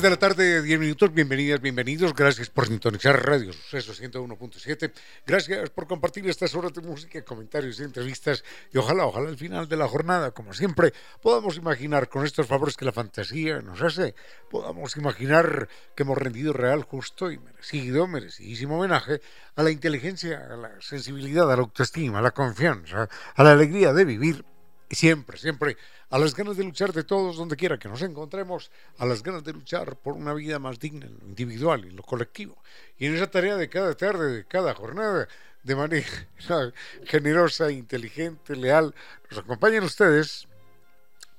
3 de la tarde, 10 minutos. Bienvenidas, bienvenidos. Gracias por sintonizar Radio Suceso 101.7. Gracias por compartir estas horas de música, comentarios y entrevistas. Y ojalá, ojalá al final de la jornada, como siempre, podamos imaginar con estos favores que la fantasía nos hace, podamos imaginar que hemos rendido real, justo y merecido, merecidísimo homenaje a la inteligencia, a la sensibilidad, a la autoestima, a la confianza, a la alegría de vivir siempre, siempre a las ganas de luchar de todos donde quiera que nos encontremos, a las ganas de luchar por una vida más digna en lo individual en lo colectivo. Y en esa tarea de cada tarde, de cada jornada, de manera generosa, inteligente, leal, nos acompañan ustedes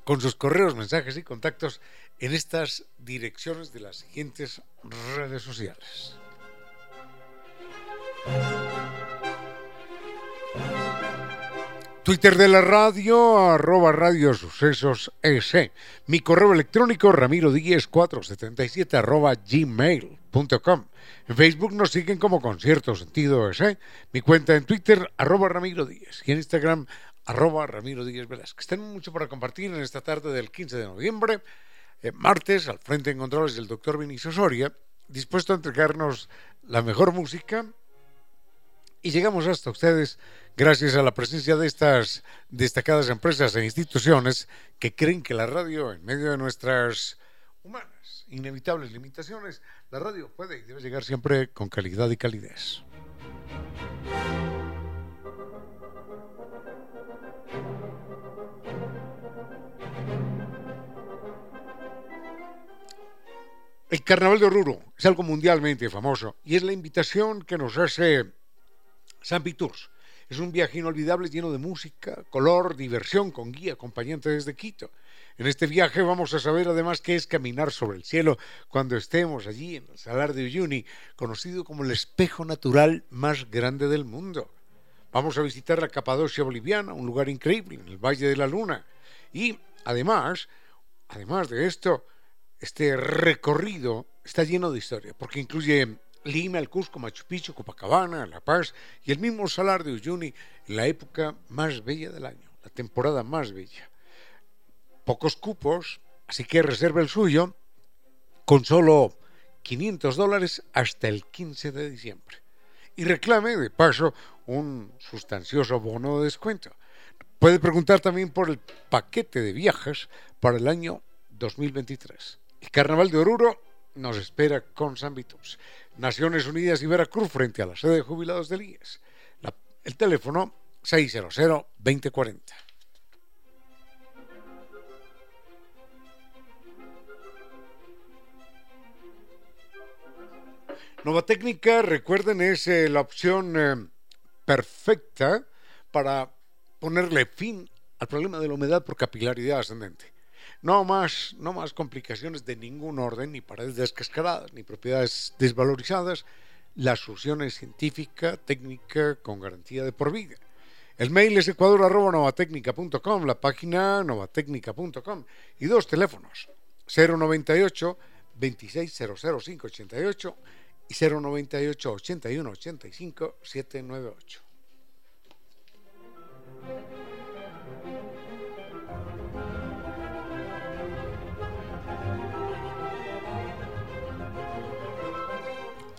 con sus correos, mensajes y contactos en estas direcciones de las siguientes redes sociales. Twitter de la radio, arroba radio sucesos S. Mi correo electrónico ramiro 477 arroba gmail.com. En Facebook nos siguen como Concierto Sentido S. Mi cuenta en Twitter, arroba ramiro 10. Y en Instagram, arroba ramiro 10 Velázquez. Tenemos mucho para compartir en esta tarde del 15 de noviembre. Eh, martes, al frente en controles del doctor Vinicio Soria, dispuesto a entregarnos la mejor música. Y llegamos hasta ustedes gracias a la presencia de estas destacadas empresas e instituciones que creen que la radio, en medio de nuestras humanas, inevitables limitaciones, la radio puede y debe llegar siempre con calidad y calidez. El Carnaval de Oruro es algo mundialmente famoso y es la invitación que nos hace San Tours es un viaje inolvidable lleno de música, color, diversión, con guía acompañante desde Quito. En este viaje vamos a saber además qué es caminar sobre el cielo cuando estemos allí en el Salar de Uyuni, conocido como el espejo natural más grande del mundo. Vamos a visitar la Capadocia boliviana, un lugar increíble en el Valle de la Luna. Y además, además de esto, este recorrido está lleno de historia, porque incluye Lima, el Cusco, Machu Picchu, Copacabana, La Paz y el mismo Salar de Uyuni en la época más bella del año, la temporada más bella. Pocos cupos, así que reserva el suyo con solo 500 dólares hasta el 15 de diciembre. Y reclame, de paso, un sustancioso bono de descuento. Puede preguntar también por el paquete de viajes para el año 2023. El Carnaval de Oruro nos espera con San Vitus. Naciones Unidas y Veracruz frente a la sede de jubilados del IES. el teléfono 600-2040. Nova Técnica, recuerden, es eh, la opción eh, perfecta para ponerle fin al problema de la humedad por capilaridad ascendente. No más, no más complicaciones de ningún orden, ni paredes descascaradas, ni propiedades desvalorizadas. La solución es científica, técnica, con garantía de por vida. El mail es ecuador.novatecnica.com, la página novatecnica.com y dos teléfonos, 098 2600588 y 098 81 85 798.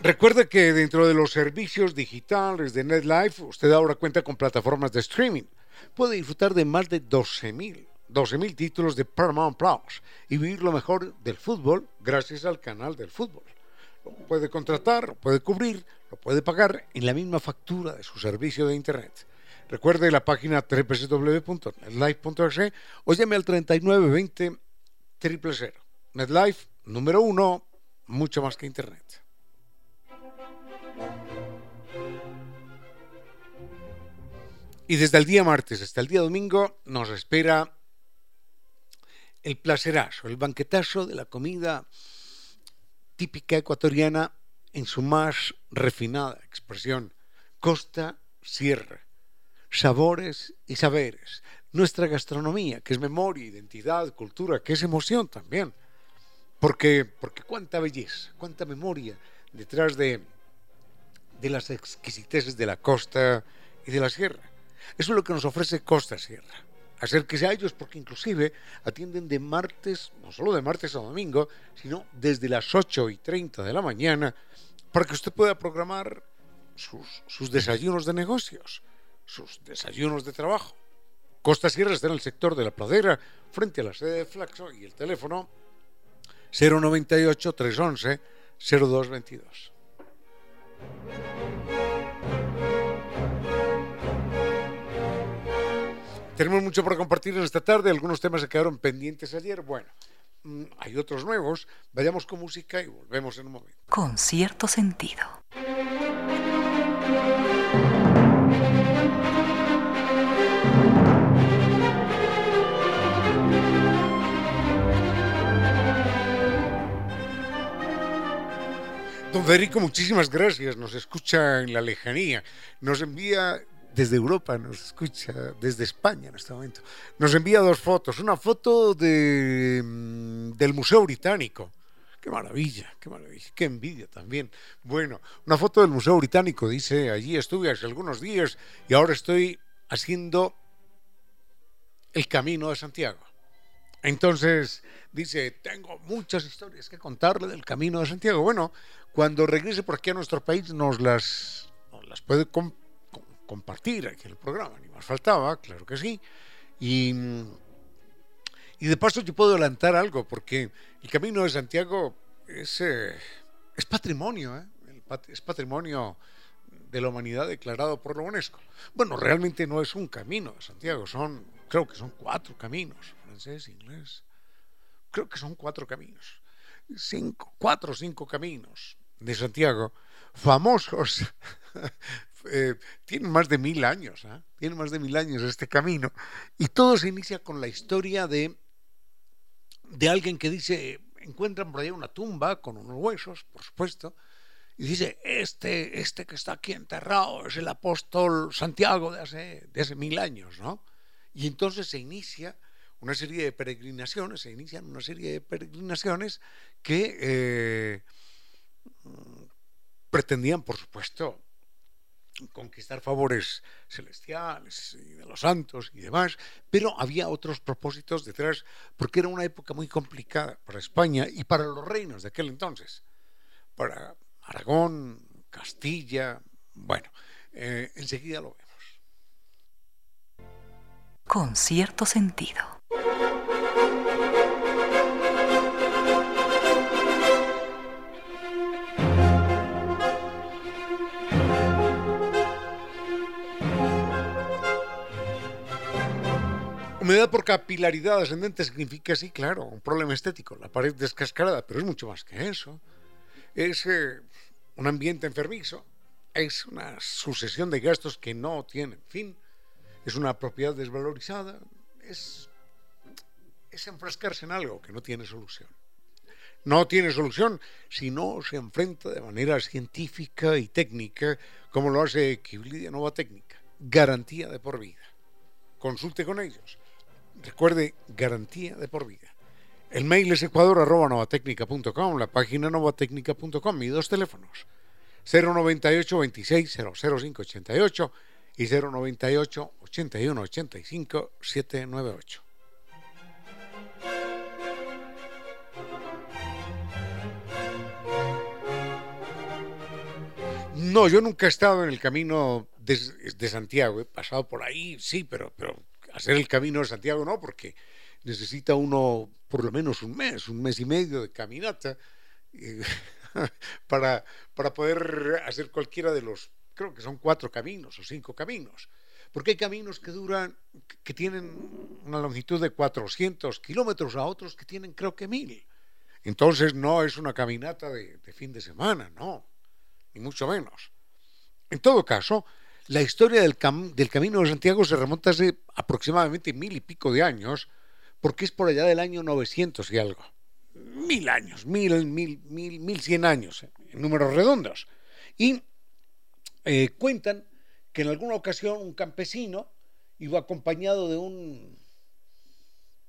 Recuerde que dentro de los servicios digitales de NetLife, usted ahora cuenta con plataformas de streaming. Puede disfrutar de más de 12.000 12 títulos de Paramount Plus y vivir lo mejor del fútbol gracias al canal del fútbol. Puede contratar, puede cubrir, lo puede pagar en la misma factura de su servicio de Internet. Recuerde la página www.netlife.es o llame al 3920 000. NetLife, número uno, mucho más que Internet. Y desde el día martes hasta el día domingo nos espera el placerazo, el banquetazo de la comida típica ecuatoriana en su más refinada expresión, costa sierra, sabores y saberes, nuestra gastronomía, que es memoria, identidad, cultura, que es emoción también. Porque, porque cuánta belleza, cuánta memoria detrás de, de las exquisiteces de la costa y de la sierra. Eso es lo que nos ofrece Costa Sierra. Acérquese a ellos porque inclusive atienden de martes, no solo de martes a domingo, sino desde las 8 y 30 de la mañana para que usted pueda programar sus, sus desayunos de negocios, sus desayunos de trabajo. Costa Sierra está en el sector de la pradera, frente a la sede de Flaxo, y el teléfono 098 311 0222. Tenemos mucho por compartir en esta tarde, algunos temas se quedaron pendientes ayer, bueno, mm, hay otros nuevos, vayamos con música y volvemos en un momento. Con cierto sentido. Don Federico, muchísimas gracias. Nos escucha en la lejanía. Nos envía desde Europa, nos escucha desde España en este momento. Nos envía dos fotos. Una foto de, mm, del Museo Británico. Qué maravilla, qué maravilla, qué envidia también. Bueno, una foto del Museo Británico, dice, allí estuve hace algunos días y ahora estoy haciendo el Camino de Santiago. Entonces, dice, tengo muchas historias que contarle del Camino de Santiago. Bueno, cuando regrese por aquí a nuestro país nos las, nos las puede compartir aquí en el programa, ni más faltaba, claro que sí. Y, y de paso yo puedo adelantar algo, porque el Camino de Santiago es, eh, es patrimonio, ¿eh? es patrimonio de la humanidad declarado por la UNESCO. Bueno, realmente no es un camino de Santiago, son, creo que son cuatro caminos, francés, inglés, creo que son cuatro caminos, cinco, cuatro o cinco caminos de Santiago, famosos, eh, tienen más de mil años, ¿eh? tienen más de mil años este camino, y todo se inicia con la historia de, de alguien que dice, encuentran por ahí una tumba con unos huesos, por supuesto, y dice, este, este que está aquí enterrado es el apóstol Santiago de hace, de hace mil años, ¿no? Y entonces se inicia una serie de peregrinaciones, se inician una serie de peregrinaciones que eh, pretendían, por supuesto, conquistar favores celestiales y de los santos y demás, pero había otros propósitos detrás, porque era una época muy complicada para España y para los reinos de aquel entonces, para Aragón, Castilla, bueno, eh, enseguida lo vemos. Con cierto sentido. Humedad por capilaridad ascendente significa, sí, claro, un problema estético, la pared descascarada, pero es mucho más que eso. Es eh, un ambiente enfermizo, es una sucesión de gastos que no tienen fin, es una propiedad desvalorizada, es, es enfrascarse en algo que no tiene solución. No tiene solución si no se enfrenta de manera científica y técnica, como lo hace Kiblidia Nova Técnica. Garantía de por vida. Consulte con ellos Recuerde, garantía de por vida. El mail es ecuador.novatecnica.com, la página novatecnica.com y dos teléfonos. 098 26 00588 y 098 81 85 798. No, yo nunca he estado en el camino de, de Santiago, he pasado por ahí, sí, pero, pero hacer el camino de Santiago no, porque necesita uno por lo menos un mes, un mes y medio de caminata eh, para, para poder hacer cualquiera de los, creo que son cuatro caminos o cinco caminos. Porque hay caminos que duran, que tienen una longitud de 400 kilómetros a otros que tienen creo que mil. Entonces no es una caminata de, de fin de semana, no, ni mucho menos. En todo caso, La historia del, del Camino de Santiago se remonta hace aproximadamente mil y pico de años, porque es por allá del año 900 y algo. Mil años, mil, mil, mil, mil cien años, en números redondos. Y eh, cuentan que en alguna ocasión un campesino iba acompañado de un,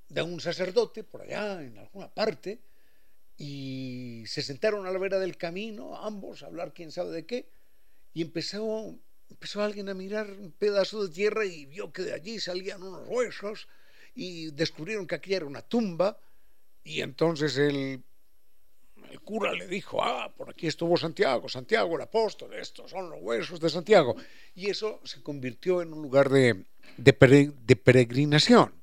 de un sacerdote por allá, en alguna parte, y se sentaron a la vera del camino, ambos, a hablar quién sabe de qué, y empezó, empezó alguien a mirar un pedazo de tierra y vio que de allí salían unos huesos y descubrieron que aquí era una tumba, y entonces el, el cura le dijo, ah, por aquí estuvo Santiago, Santiago el apóstol, estos son los huesos de Santiago. Y eso se convirtió en un lugar de, de, peregrinación.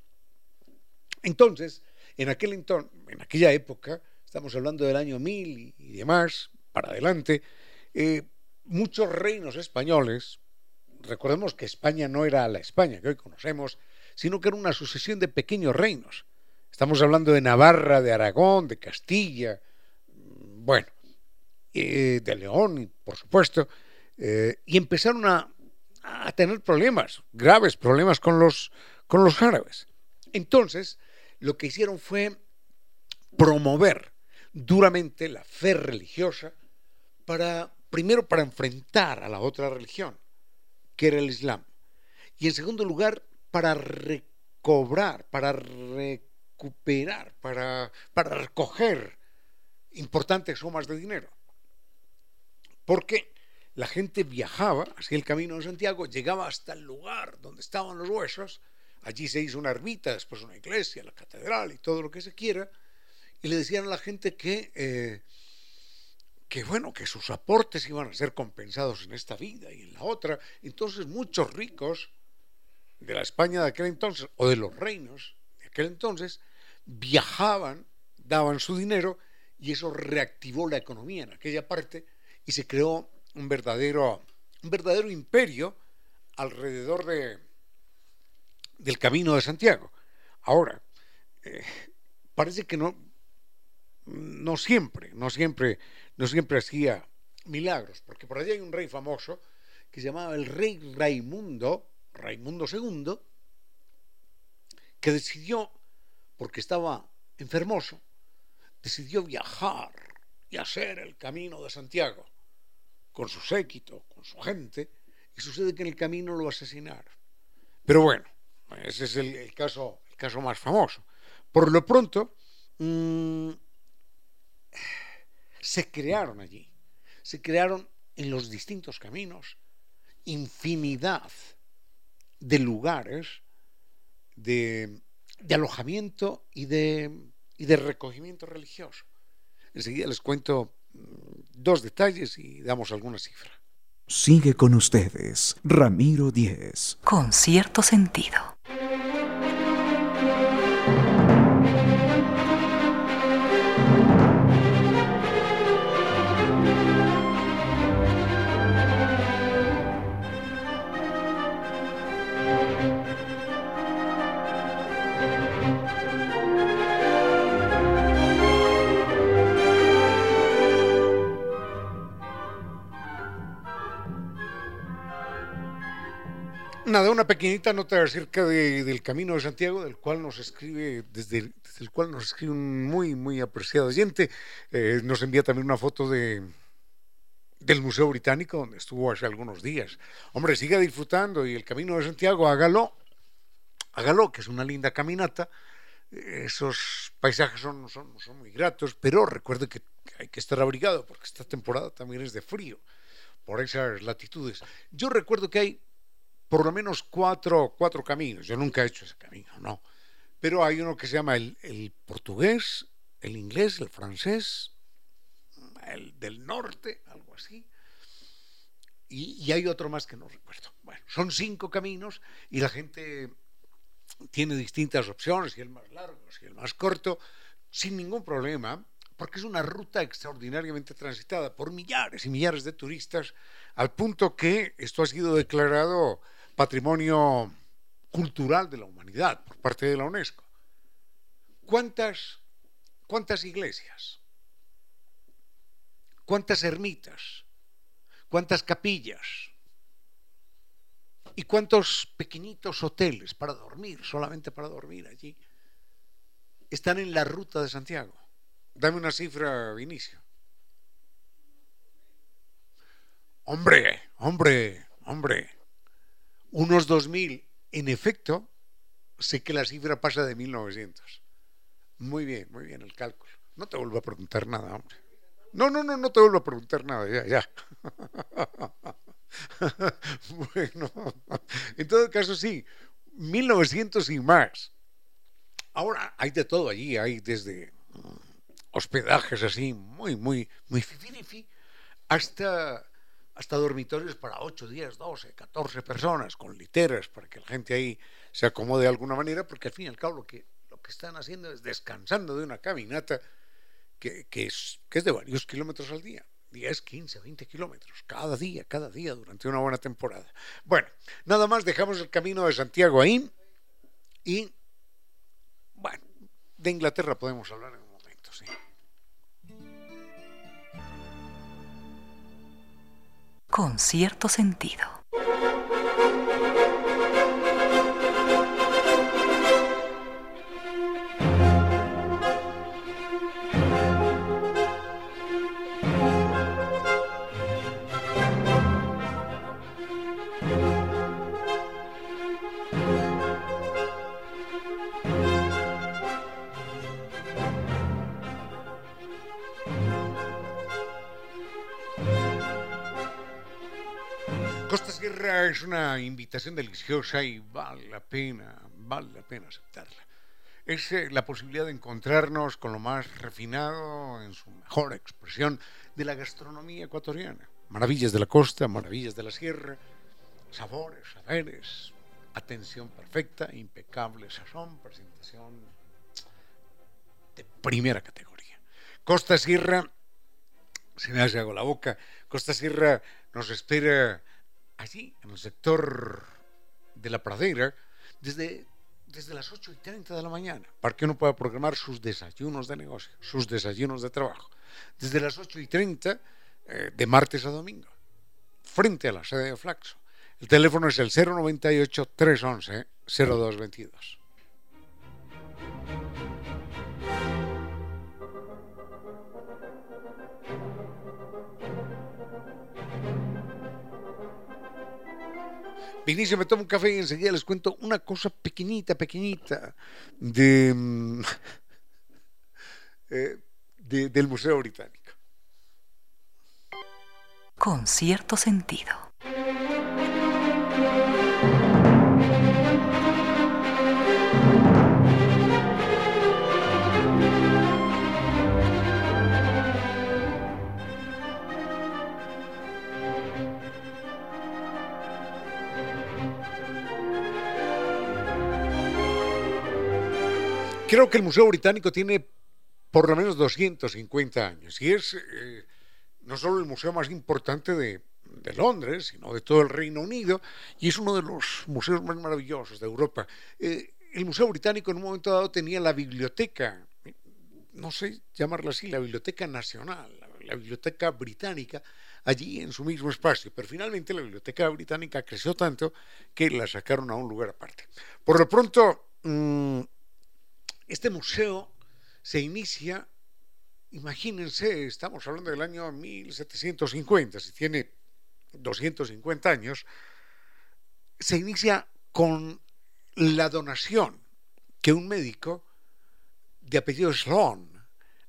Entonces, en, aquel en aquella época, estamos hablando del año 1000 y, demás, para adelante, eh, muchos reinos españoles, recordemos que España no era la España que hoy conocemos, sino que era una sucesión de pequeños reinos. Estamos hablando de Navarra, de Aragón, de Castilla, bueno, de León, por supuesto, eh, y empezaron a, a, tener problemas, graves problemas con los, con los árabes. Entonces, lo que hicieron fue promover duramente la fe religiosa para, primero, para enfrentar a la otra religión, que era el Islam, y en segundo lugar, para recobrar, para recuperar, para, para recoger importantes sumas de dinero. Porque la gente viajaba hacia el camino de Santiago, llegaba hasta el lugar donde estaban los huesos, allí se hizo una ermita, después una iglesia, la catedral y todo lo que se quiera, y le decían a la gente que, eh, que bueno, que sus aportes iban a ser compensados en esta vida y en la otra. Entonces muchos ricos de la España de aquel entonces, o de los reinos de aquel entonces, viajaban, daban su dinero y eso reactivó la economía en aquella parte y se creó un verdadero, un verdadero imperio alrededor de, del camino de Santiago. Ahora, eh, parece que no, no siempre, no siempre, no siempre hacía milagros, porque por allí hay un rey famoso que se llamaba el rey Raimundo, Raimundo II, que decidió, porque estaba enfermoso, decidió viajar y hacer el camino de Santiago con su séquito, con su gente, y sucede que en el camino lo asesinaron. Pero bueno, ese es el, caso, el caso más famoso. Por lo pronto, mm, se crearon allí, se crearon en los distintos caminos infinidad de lugares de alojamiento y de y de recogimiento religioso. Enseguida les cuento mm, dos detalles y damos alguna cifra. Sigue con ustedes, Ramiro Díez. Con cierto sentido. Nada, una pequeñita nota acerca del Camino de Santiago, del cual nos escribe, desde, el cual nos escribe un muy, muy apreciado oyente. Eh, nos envía también una foto de, del Museo Británico, donde estuvo hace algunos días. Hombre, siga disfrutando y el Camino de Santiago, hágalo, hágalo, que es una linda caminata. Esos paisajes son, son, son muy gratos, pero recuerde que hay que estar abrigado, porque esta temporada también es de frío, por esas latitudes. Yo recuerdo que hay por lo menos cuatro, cuatro caminos. Yo nunca he hecho ese camino, no. Pero hay uno que se llama el, portugués, el inglés, el francés, el del norte, algo así. Y, y, hay otro más que no recuerdo. Bueno, son cinco caminos y la gente tiene distintas opciones, y el más largo, y el más corto, sin ningún problema, porque es una ruta extraordinariamente transitada por millares y millares de turistas, al punto que esto ha sido declarado patrimonio cultural de la humanidad por parte de la UNESCO. ¿Cuántas, cuántas iglesias? ¿Cuántas ermitas? ¿Cuántas capillas? ¿Y cuántos pequeñitos hoteles para dormir, solamente para dormir allí, están en la ruta de Santiago? Dame una cifra, Vinicio. Hombre, hombre, hombre. Unos 2.000. En efecto, sé que la cifra pasa de 1.900. Muy bien, muy bien el cálculo. No te vuelvo a preguntar nada, hombre. No, no, no, no te vuelvo a preguntar nada, ya, ya. bueno, en todo caso sí, 1900 y más. Ahora hay de todo allí, hay desde mm, hospedajes así muy, muy, muy hasta, hasta dormitorios para 8, 10, 12, 14 personas con literas para que la gente ahí se acomode de alguna manera, porque al fin y al cabo lo que, lo que están haciendo es descansando de una caminata que, que, es, que es de varios kilómetros al día. 10, 15, 20 kilómetros, cada día, cada día, durante una buena temporada. Bueno, nada más dejamos el camino de Santiago ahí y, bueno, de Inglaterra podemos hablar en Con cierto sentido. Es una invitación deliciosa y vale la pena, vale la pena aceptarla. Es eh, la posibilidad de encontrarnos con lo más refinado, en su mejor expresión, de la gastronomía ecuatoriana. Maravillas de la costa, maravillas de la sierra, sabores, saberes, atención perfecta, impecable sazón, presentación de primera categoría. Costa Sierra, se me hace agua la boca, Costa Sierra nos espera allí, en el sector de la pradera, desde, desde las 8 y 30 de la mañana, para que uno pueda programar sus desayunos de negocio, sus desayunos de trabajo. Desde las 8 y 30, eh, de martes a domingo, frente a la sede de Flaxo. El teléfono es el 098-311-0222. Vinicio me tomo un café y enseguida les cuento una cosa pequeñita, pequeñita de, mm, eh, del Museo Británico. Con cierto sentido. Creo que el Museo Británico tiene por lo menos 250 años y es eh, no solo el museo más importante de, Londres, sino de todo el Reino Unido y es uno de los museos más maravillosos de Europa. Eh, el Museo Británico en un momento dado tenía la biblioteca, no sé llamarla así, la Biblioteca Nacional, la Biblioteca Británica, allí en su mismo espacio, pero finalmente la Biblioteca Británica creció tanto que la sacaron a un lugar aparte. Por lo pronto, mm, este museo se inicia, imagínense, estamos hablando del año 1750, si tiene 250 años, se inicia con la donación que un médico de apellido Sloan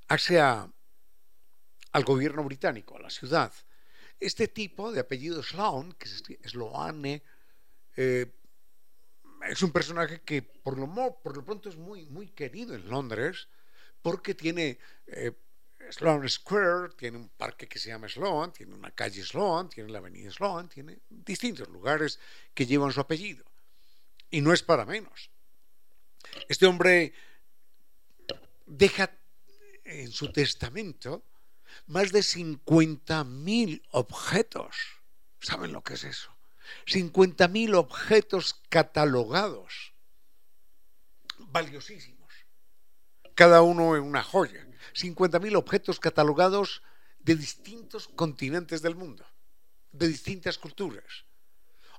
hace al gobierno británico, a la ciudad. Este tipo de apellido Sloan, que es Sloane, eh, es un personaje que por lo, por lo pronto es muy, muy querido en Londres porque tiene eh, Sloane Square, tiene un parque que se llama Sloan, tiene una calle Sloan, tiene la avenida Sloan, tiene distintos lugares que llevan su apellido. Y no es para menos. Este hombre deja en su testamento más de 50.000 objetos. ¿Saben lo que es eso? 50.000 objetos catalogados, valiosísimos, cada uno en una joya. 50.000 objetos catalogados de distintos continentes del mundo, de distintas culturas.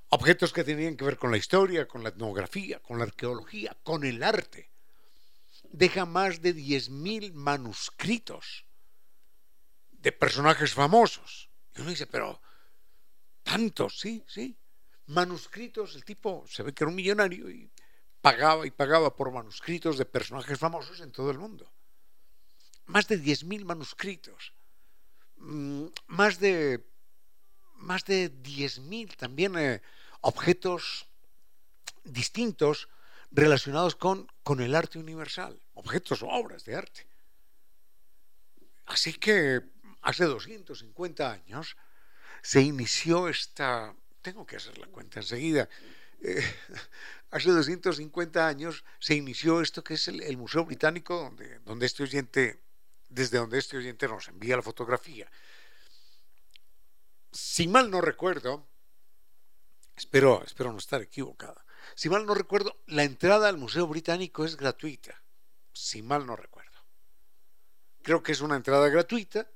objetos que tenían que ver con la historia, con la etnografía, con la arqueología, con el arte. Deja más de 10.000 manuscritos de personajes famosos. Y uno dice, pero tantos, sí, sí. Manuscritos, el tipo se ve que era un millonario y pagaba y pagaba por manuscritos de personajes famosos en todo el mundo. Más de 10.000 manuscritos. Mm, más de más de 10.000 también eh, objetos distintos relacionados con, con el arte universal, objetos o obras de arte. Así que hace 250 años se inició esta, tengo que hacer la cuenta enseguida, eh, hace 250 años se inició esto que es el, Museo Británico, donde, donde este oyente, desde donde este oyente nos envía la fotografía si mal no recuerdo, espero, espero no estar equivocada, si mal no recuerdo, la entrada al Museo Británico es gratuita, si mal no recuerdo. Creo que es una entrada gratuita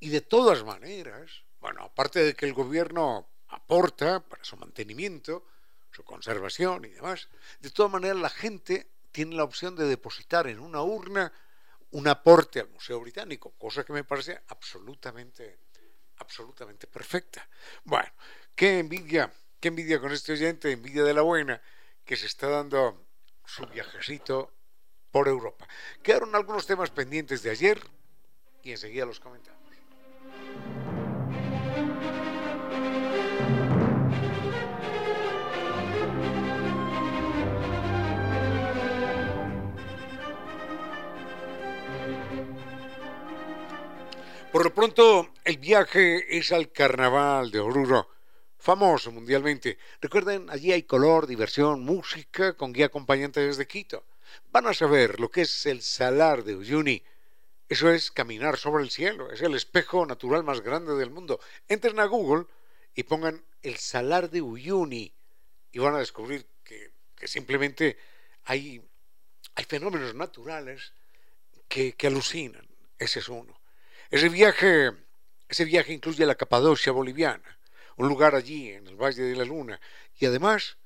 y de todas maneras, bueno, aparte de que el gobierno aporta para su mantenimiento, su conservación y demás, de todas maneras la gente tiene la opción de depositar en una urna un aporte al Museo Británico, cosa que me parece absolutamente absolutamente perfecta. Bueno, qué envidia, qué envidia con este oyente, envidia de la buena, que se está dando su viajecito por Europa. Quedaron algunos temas pendientes de ayer y enseguida los comentamos. Por lo pronto, el viaje es al Carnaval de Oruro, famoso mundialmente. Recuerden, allí hay color, diversión, música, con guía acompañante desde Quito. Van a saber lo que es el Salar de Uyuni. Eso es caminar sobre el cielo, es el espejo natural más grande del mundo. Entren a Google y pongan el Salar de Uyuni y van a descubrir que, simplemente hay, fenómenos naturales que, que alucinan. Ese es uno. Ese viaje, ese viaje incluye la Capadocia boliviana, un lugar allí en el Valle de la Luna, y además,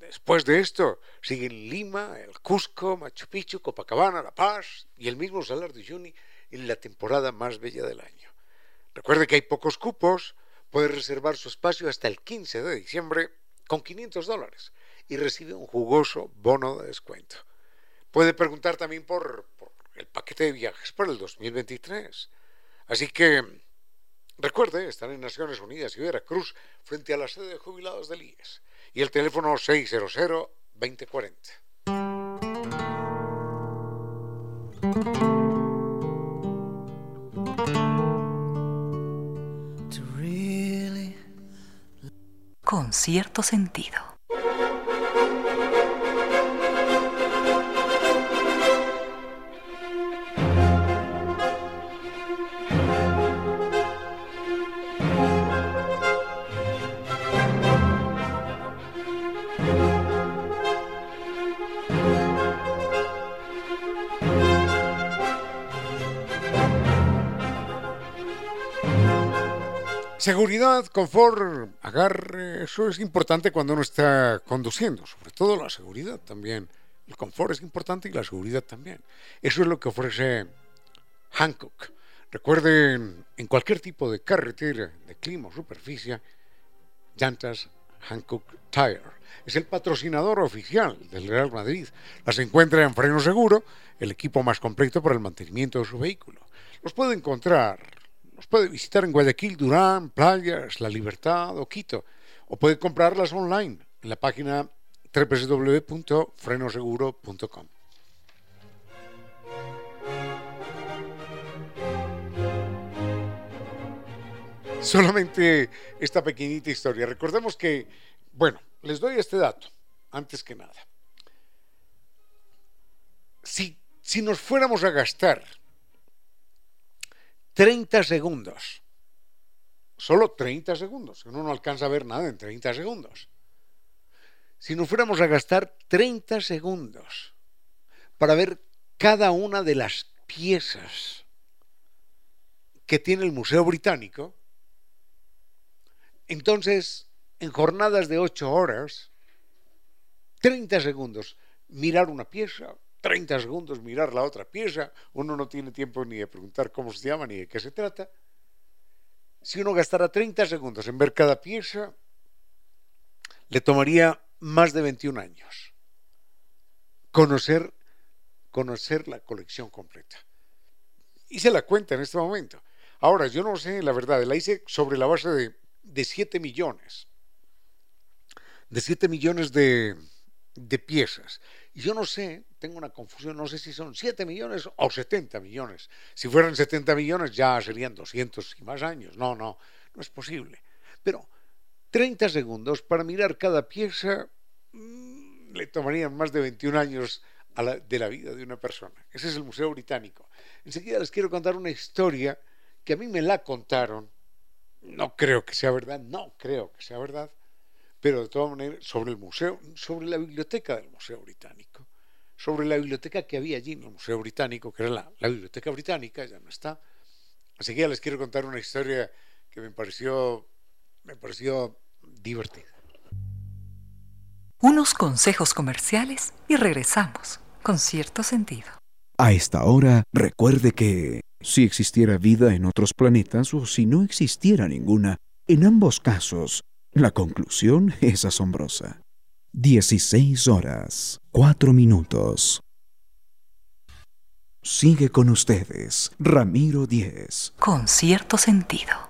después de esto, siguen Lima, el Cusco, Machu Picchu, Copacabana, La Paz y el mismo Salar de Uyuni en la temporada más bella del año. Recuerde que hay pocos cupos, puede reservar su espacio hasta el 15 de diciembre con 500 dólares y recibe un jugoso bono de descuento. Puede preguntar también por, por el paquete de viajes para el 2023. Así que recuerde, están en Naciones Unidas y Veracruz frente a la sede de jubilados del IES y el teléfono 600-2040. Con cierto sentido. Seguridad, confort, agarre, eso es importante cuando uno está conduciendo, sobre todo la seguridad también. El confort es importante y la seguridad también. Eso es lo que ofrece Hancock. Recuerden, en cualquier tipo de carretera, de clima o superficie, llantas Hancock Tire. Es el patrocinador oficial del Real Madrid. Las encuentra en Freno Seguro, el equipo más completo para el mantenimiento de su vehículo. Los puede encontrar nos puede visitar en Guayaquil, Durán, Playas, La Libertad o Quito. O puede comprarlas online en la página www.frenoseguro.com. Solamente esta pequeñita historia. Recordemos que, bueno, les doy este dato, antes que nada. Si, si nos fuéramos a gastar 30 segundos. Solo 30 segundos. Uno no alcanza a ver nada en 30 segundos. Si nos fuéramos a gastar 30 segundos para ver cada una de las piezas que tiene el Museo Británico, entonces en jornadas de ocho horas, 30 segundos, mirar una pieza, 30 segundos mirar la otra pieza, uno no tiene tiempo ni de preguntar cómo se llama ni de qué se trata. Si uno gastara 30 segundos en ver cada pieza, le tomaría más de 21 años conocer, conocer la colección completa. Hice la cuenta en este momento. Ahora, yo no sé, la verdad, la hice sobre la base de, de 7 millones. De 7 millones de, de piezas. Yo no sé, tengo una confusión, no sé si son 7 millones o 70 millones. Si fueran 70 millones ya serían 200 y más años. No, no, no es posible. Pero 30 segundos para mirar cada pieza mmm, le tomarían más de 21 años de la vida de una persona. Ese es el Museo Británico. Enseguida les quiero contar una historia que a mí me la contaron. No creo que sea verdad, no creo que sea verdad pero de todas maneras sobre el museo, sobre la biblioteca del Museo Británico, sobre la biblioteca que había allí en el Museo Británico, que era la, la biblioteca británica, ya no está. Así que ya les quiero contar una historia que me pareció, me pareció divertida. Unos consejos comerciales y regresamos con cierto sentido. A esta hora, recuerde que si existiera vida en otros planetas o si no existiera ninguna, en ambos casos, la conclusión es asombrosa. 16 horas, 4 minutos. Sigue con ustedes, Ramiro Díez. Con cierto sentido.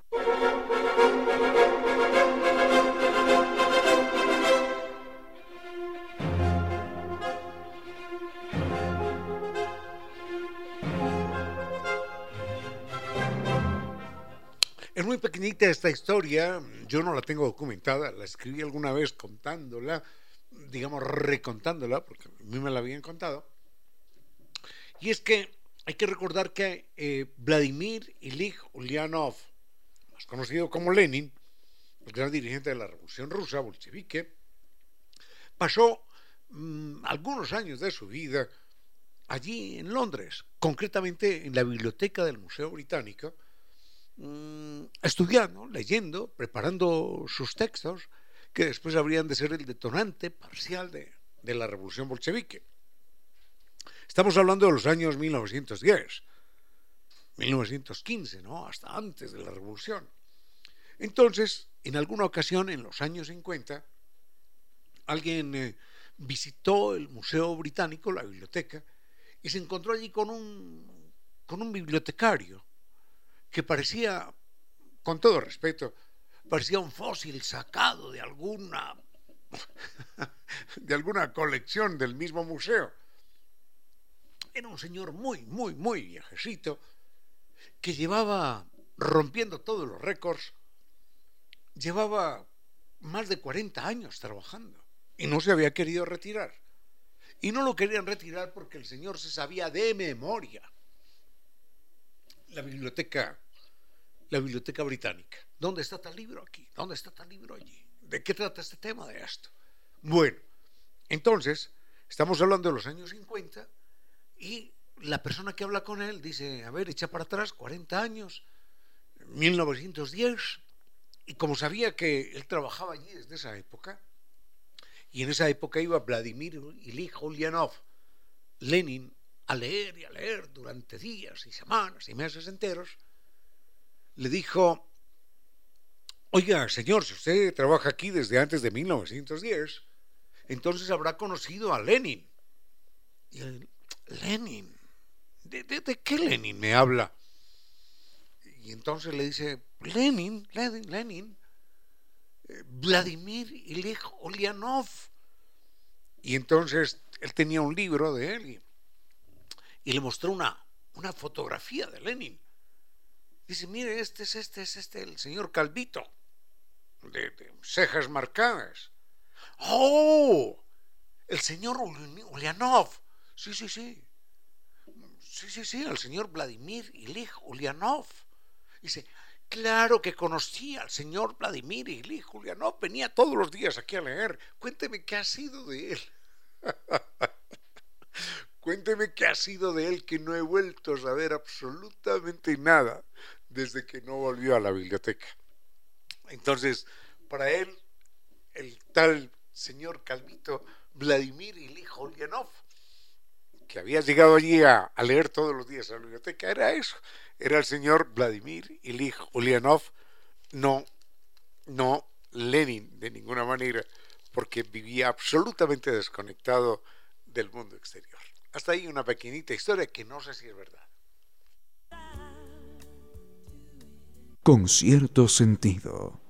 Es muy pequeñita esta historia, yo no la tengo documentada, la escribí alguna vez contándola, digamos recontándola, porque a mí me la habían contado. Y es que hay que recordar que eh, Vladimir Ilich Ulyanov, más conocido como Lenin, el gran dirigente de la Revolución Rusa, bolchevique, pasó mmm, algunos años de su vida allí en Londres, concretamente en la biblioteca del Museo Británico, mmm, estudiando, leyendo, preparando sus textos, que después habrían de ser el detonante parcial de, de la revolución bolchevique. Estamos hablando de los años 1910, 1915, ¿no? Hasta antes de la revolución. Entonces, en alguna ocasión, en los años 50, alguien eh, visitó el Museo Británico, la biblioteca, y se encontró allí con un, con un bibliotecario que parecía, con todo respeto, parecía un fósil sacado de alguna de alguna colección del mismo museo. Era un señor muy, muy, muy viejecito que llevaba rompiendo todos los récords, llevaba más de 40 años trabajando y no se había querido retirar. Y no lo querían retirar porque el señor se sabía de memoria la biblioteca, la biblioteca británica. ¿Dónde está tal libro aquí? ¿Dónde está tal libro allí? ¿De qué trata este tema de esto? Bueno, entonces, estamos hablando de los años 50 y la persona que habla con él dice, a ver, echa para atrás 40 años, 1910, y como sabía que él trabajaba allí desde esa época, y en esa época iba Vladimir Ilich Ulyanov, Lenin, a leer y a leer durante días y semanas y meses enteros, le dijo, oiga, señor, si usted trabaja aquí desde antes de 1910, entonces habrá conocido a Lenin. Y él, Lenin, ¿De, qué Lenin me habla? Y entonces le dice, Lenin, Lenin, Lenin, eh, Vladimir Ilich Ulyanov. Y entonces él tenía un libro de él y, le mostró una, una fotografía de Lenin. Dice, mire, este es este, es este, el señor Calvito, de, cejas marcadas. ¡Oh! El señor Ulyanov. Sí, sí, sí. Sí, sí, sí, el señor Vladimir Ilich Ulyanov. Dice, claro que conocía al señor Vladimir Ilich Ulyanov. Venía todos los días aquí a leer. Cuénteme qué ha sido de él. Cuénteme qué ha sido de él que no he vuelto a saber absolutamente nada desde que no volvió a la biblioteca. Entonces, para él, el tal señor Calvito Vladimir Ilich Ulyanov, que había llegado allí a, leer todos los días a la biblioteca, era eso, era el señor Vladimir Ilich Ulyanov, no, no Lenin de ninguna manera, porque vivía absolutamente desconectado del mundo exterior. Hasta ahí una pequeñita historia que no sé si es verdad. Con cierto sentido.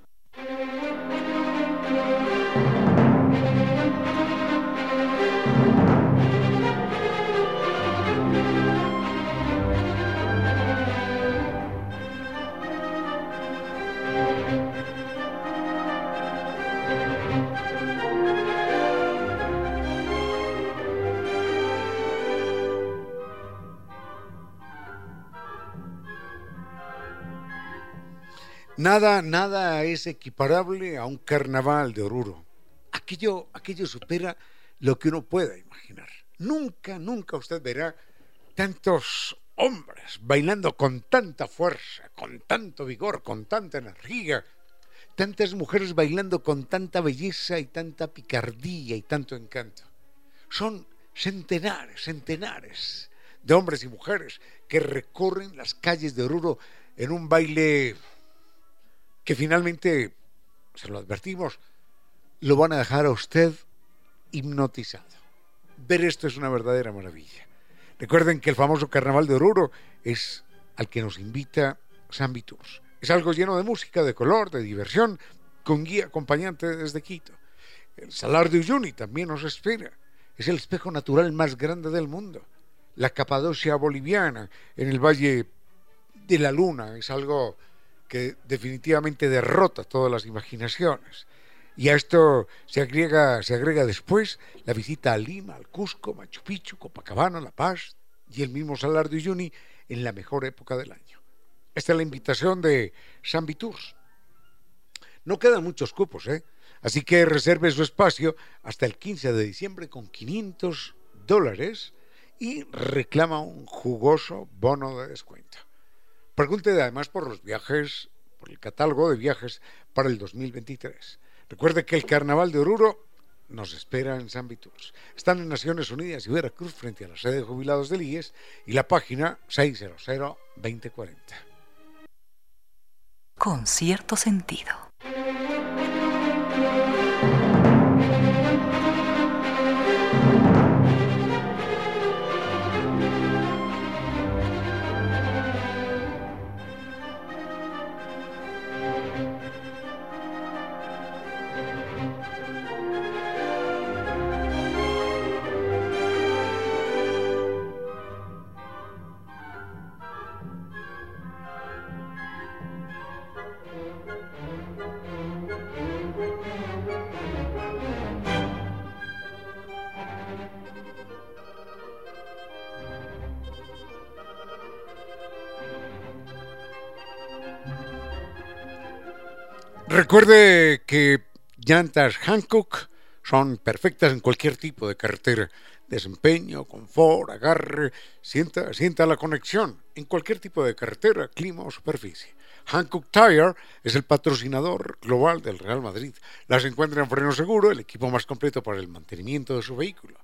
Nada, nada es equiparable a un carnaval de Oruro. Aquello, aquello supera lo que uno pueda imaginar. Nunca, nunca usted verá tantos hombres bailando con tanta fuerza, con tanto vigor, con tanta energía, tantas mujeres bailando con tanta belleza y tanta picardía y tanto encanto. Son centenares, centenares de hombres y mujeres que recorren las calles de Oruro en un baile que finalmente, se lo advertimos, lo van a dejar a usted hipnotizado. Ver esto es una verdadera maravilla. Recuerden que el famoso Carnaval de Oruro es al que nos invita San Tours. Es algo lleno de música, de color, de diversión, con guía acompañante desde Quito. El Salar de Uyuni también nos espera. Es el espejo natural más grande del mundo. La Capadocia boliviana en el Valle de la Luna es algo que definitivamente derrota todas las imaginaciones. Y a esto se agrega, se agrega después la visita a Lima, al Cusco, Machu Picchu, Copacabana, La Paz y el mismo Salar de Uyuni en la mejor época del año. Esta es la invitación de San Tours. No quedan muchos cupos, ¿eh? Así que reserve su espacio hasta el 15 de diciembre con 500 dólares y reclama un jugoso bono de descuento. Pregunte además por los viajes, por el catálogo de viajes para el 2023. Recuerde que el Carnaval de Oruro nos espera en San Viturs. Están en Naciones Unidas y Veracruz frente a la sede de jubilados del IES y la página 600-2040. Con cierto sentido. Recuerde que llantas Hancock son perfectas en cualquier tipo de carretera. Desempeño, confort, agarre, sienta, sienta la conexión en cualquier tipo de carretera, clima o superficie. Hancock Tire es el patrocinador global del Real Madrid. Las encuentra en Freno Seguro, el equipo más completo para el mantenimiento de su vehículo.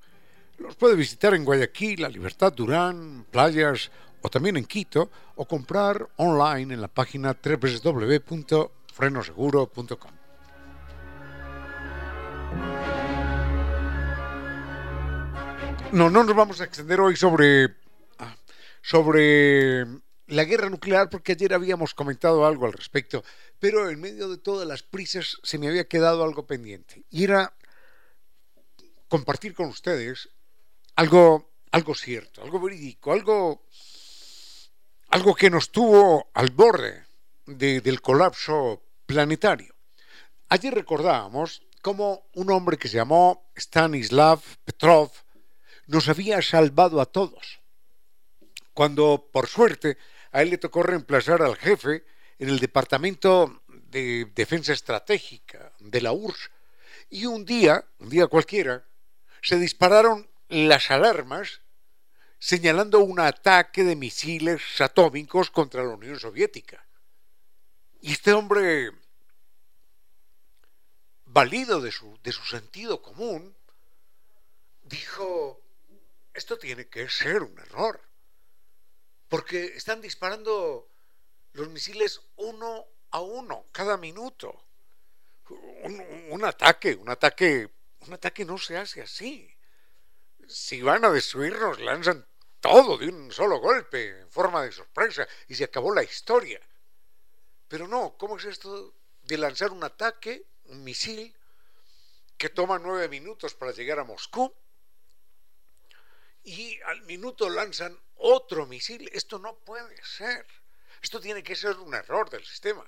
Los puede visitar en Guayaquil, La Libertad, Durán, Playas o también en Quito o comprar online en la página www frenoseguro.com. No, no nos vamos a extender hoy sobre, ah, sobre la guerra nuclear porque ayer habíamos comentado algo al respecto, pero en medio de todas las prisas se me había quedado algo pendiente y era compartir con ustedes algo, algo cierto, algo verídico, algo, algo que nos tuvo al borde del colapso planetario. Allí recordábamos cómo un hombre que se llamó Stanislav Petrov nos había salvado a todos. Cuando, por suerte, a él le tocó reemplazar al jefe en el Departamento de Defensa Estratégica de la URSS. Y un día, un día cualquiera, se dispararon las alarmas señalando un ataque de misiles atómicos contra la Unión Soviética. Y este hombre valido de su, de su sentido común, dijo, esto tiene que ser un error, porque están disparando los misiles uno a uno, cada minuto. Un, ataque, un ataque, un ataque no se hace así. Si van a destruirnos, lanzan todo de un solo golpe, en forma de sorpresa, y se acabó la historia. Pero no, ¿cómo es esto de lanzar un ataque, un misil, que toma nueve minutos para llegar a Moscú? Y al minuto lanzan otro misil. Esto no puede ser. Esto tiene que ser un error del sistema.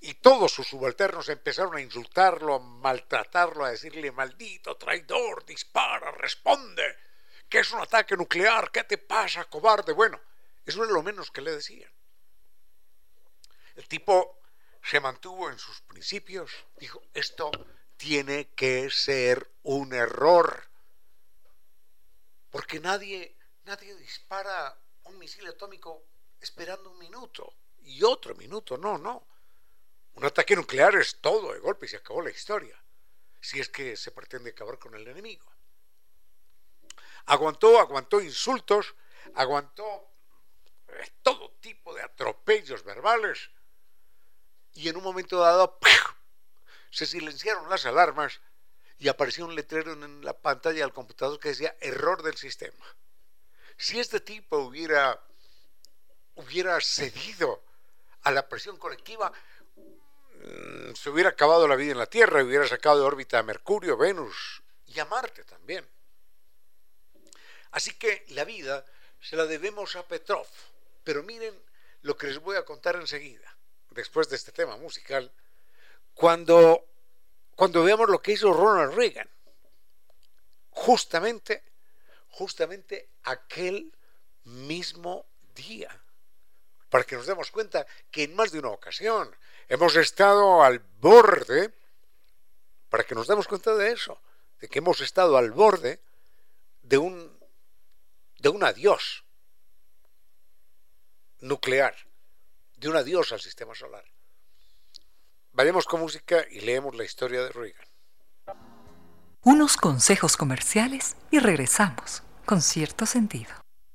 Y todos sus subalternos empezaron a insultarlo, a maltratarlo, a decirle, maldito traidor, dispara, responde, que es un ataque nuclear, ¿qué te pasa, cobarde? Bueno, eso es lo menos que le decían. El tipo se mantuvo en sus principios, dijo, esto tiene que ser un error, porque nadie, nadie dispara un misil atómico esperando un minuto y otro minuto, no, no. Un ataque nuclear es todo de golpe y se acabó la historia, si es que se pretende acabar con el enemigo. Aguantó, aguantó insultos, aguantó eh, todo tipo de atropellos verbales y en un momento dado se silenciaron las alarmas y apareció un letrero en la pantalla del computador que decía error del sistema. Si este tipo hubiera, hubiera cedido a la presión colectiva, Mm, se hubiera acabado la vida en la Tierra, hubiera sacado de órbita a Mercurio, Venus y a Marte también. Así que la vida se la debemos a Petrov. Pero miren lo que les voy a contar enseguida, después de este tema musical, cuando, cuando veamos lo que hizo Ronald Reagan. Justamente, justamente aquel mismo día. Para que nos demos cuenta que en más de una ocasión hemos estado al borde, para que nos demos cuenta de eso, de que hemos estado al borde de un, de un adiós nuclear, de un adiós al sistema solar. Vayamos con música y leemos la historia de Reagan. Unos consejos comerciales y regresamos con cierto sentido.